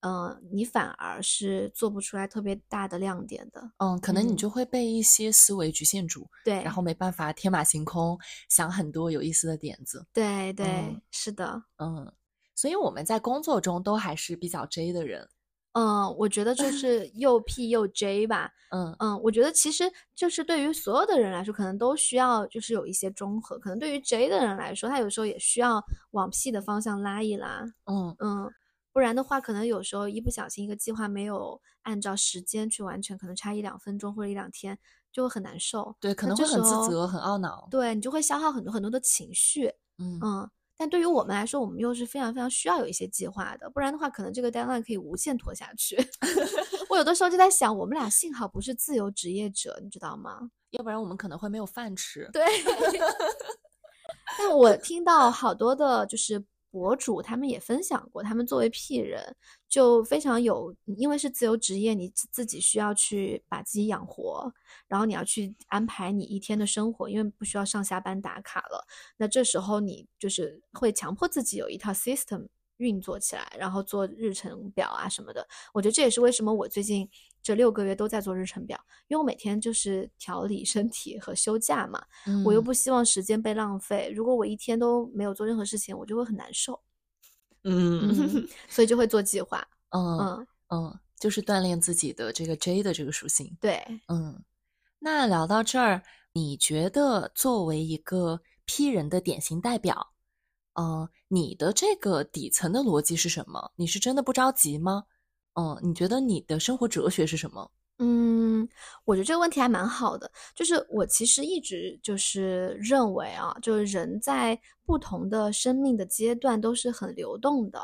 嗯，你反而是做不出来特别大的亮点的。嗯，可能你嗯就会被一些思维局限住，对，然后没办法天马行空，想很多有意思的点子。对对、嗯是的。嗯，所以我们在工作中都还是比较 J 的人。嗯，我觉得就 是又 P 又 J 吧。嗯嗯，我觉得其实就是对于所有的人来说，可能都需要就是有一些中和。可能对于 J 的人来说，他有时候也需要往 P 的方向拉一拉。嗯嗯，不然的话，可能有时候一不小心一个计划没有按照时间去完成，可能差一两分钟或者一两天，就会很难受。对，可能会很自责，很懊恼。对你就会消耗很多很多的情绪。嗯嗯，但对于我们来说，我们又是非常非常需要有一些计划的，不然的话，可能这个 deadline 可以无限拖下去。我有的时候就在想，我们俩幸好不是自由职业者，你知道吗？要不然我们可能会没有饭吃。对。但我听到好多的，就是博主，他们也分享过，他们作为 P 人，就非常有，因为是自由职业，你自己需要去把自己养活，然后你要去安排你一天的生活，因为不需要上下班打卡了。那这时候你就是会强迫自己有一套 system 运作起来，然后做日程表啊什么的。我觉得这也是为什么我最近这六个月都在做日程表，因为我每天就是调理身体和休假嘛。嗯我又不希望时间被浪费。如果我一天都没有做任何事情，我就会很难受。嗯嗯，所以就会做计划。嗯嗯，嗯，就是锻炼自己的这个 J 的这个属性。对，嗯，那聊到这儿，你觉得作为一个 P 人的典型代表，呃，你的这个底层的逻辑是什么？你是真的不着急吗？嗯，你觉得你的生活哲学是什么？嗯，我觉得这个问题还蛮好的。就是我其实一直就是认为啊，就是人在不同的生命的阶段都是很流动的。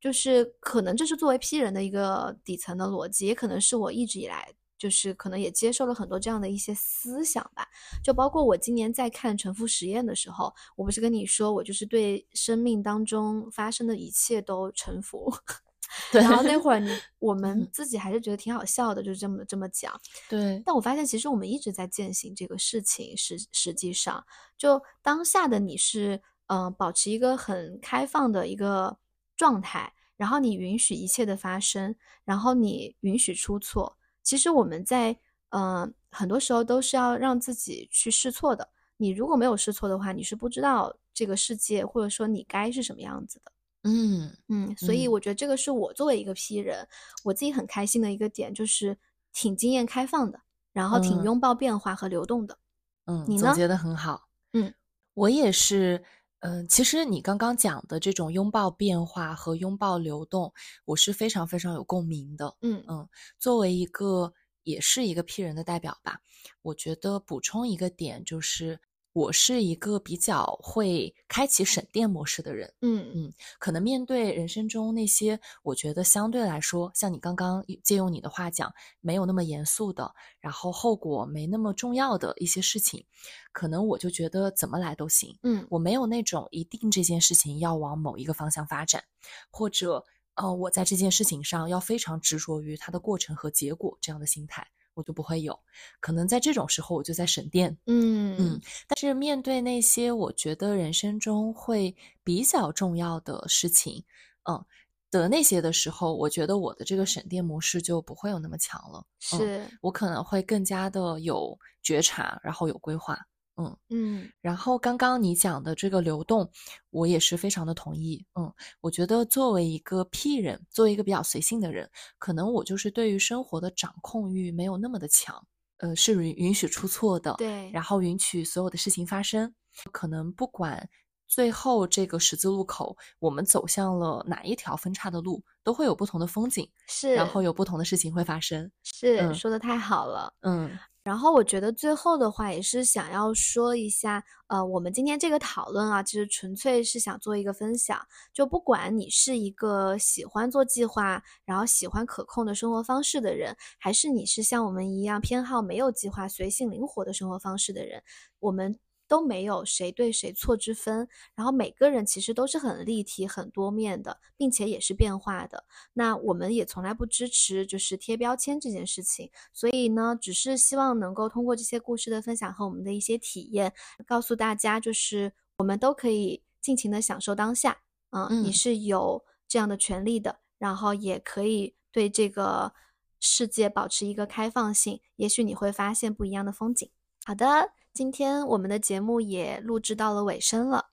就是可能这是作为 P 人的一个底层的逻辑，也可能是我一直以来就是可能也接受了很多这样的一些思想吧。就包括我今年在看沉浮实验的时候，我不是跟你说我就是对生命当中发生的一切都臣服。对然后那会儿你我们嗯自己还是觉得挺好笑的，就是这么这么讲。对，但我发现其实我们一直在践行这个事情，实实际上就当下的你是嗯、呃保持一个很开放的一个状态，然后你允许一切的发生，然后你允许出错。其实我们在嗯、呃很多时候都是要让自己去试错的。你如果没有试错的话，你是不知道这个世界或者说你该是什么样子的。嗯嗯，所以嗯我觉得这个是我作为一个 P 人，我自己很开心的一个点，就是挺经验开放的，然后挺嗯拥抱变化和流动的。嗯，你呢总结的很好。嗯，我也是。嗯，其实你刚刚讲的这种拥抱变化和拥抱流动，我是非常非常有共鸣的。嗯嗯，作为一个也是一个 P 人的代表吧，我觉得补充一个点就是，我是一个比较会开启省电模式的人。嗯嗯，可能面对人生中那些我觉得相对来说，像你刚刚借用你的话讲，没有那么严肃的，然后后果没那么重要的一些事情，可能我就觉得怎么来都行。嗯我没有那种一定这件事情要往某一个方向发展，或者呃，我在这件事情上要非常执着于它的过程和结果这样的心态，我就不会有。可能在这种时候，我就在省电。嗯嗯，但是面对那些我觉得人生中会比较重要的事情，嗯的那些的时候，我觉得我的这个省电模式就不会有那么强了。嗯是我可能会更加的有觉察，然后有规划。嗯。嗯然后刚刚你讲的这个流动，我也是非常的同意。嗯，我觉得作为一个 P 人，作为一个比较随性的人，可能我就是对于生活的掌控欲没有那么的强，呃，是允允许出错的，对然后允许所有的事情发生，可能不管最后这个十字路口我们走向了哪一条分叉的路，都会有不同的风景，是，然后有不同的事情会发生。是、嗯说的太好了。嗯然后我觉得最后的话也是想要说一下，呃，我们今天这个讨论啊，其实纯粹是想做一个分享。就不管你是一个喜欢做计划，然后喜欢可控的生活方式的人，还是你是像我们一样偏好没有计划、随性灵活的生活方式的人，我们都没有谁对谁错之分。然后每个人其实都是很立体、很多面的，并且也是变化的。那我们也从来不支持就是贴标签这件事情。所以呢，只是希望能够通过这些故事的分享和我们的一些体验，告诉大家，就是我们都可以尽情的享受当下。嗯，你是有这样的权利的，然后也可以对这个世界保持一个开放性，也许你会发现不一样的风景。好的，今天我们的节目也录制到了尾声了，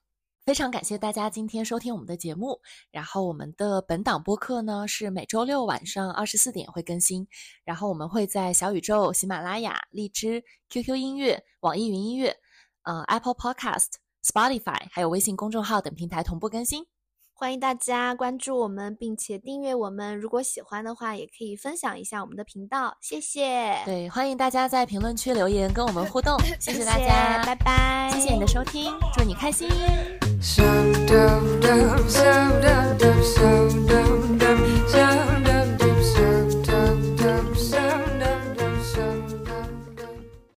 非常感谢大家今天收听我们的节目。然后我们的本档播客呢是每周六晚上二十四点会更新，然后我们会在小宇宙、喜马拉雅、荔枝、QQ 音乐、网易云音乐、呃 Apple Podcast、Spotify 还有微信公众号等平台同步更新。欢迎大家关注我们，并且订阅我们。如果喜欢的话，也可以分享一下我们的频道，谢谢。对，欢迎大家在评论区留言跟我们互动，谢谢大家，拜拜。谢谢你的收听，祝你开心。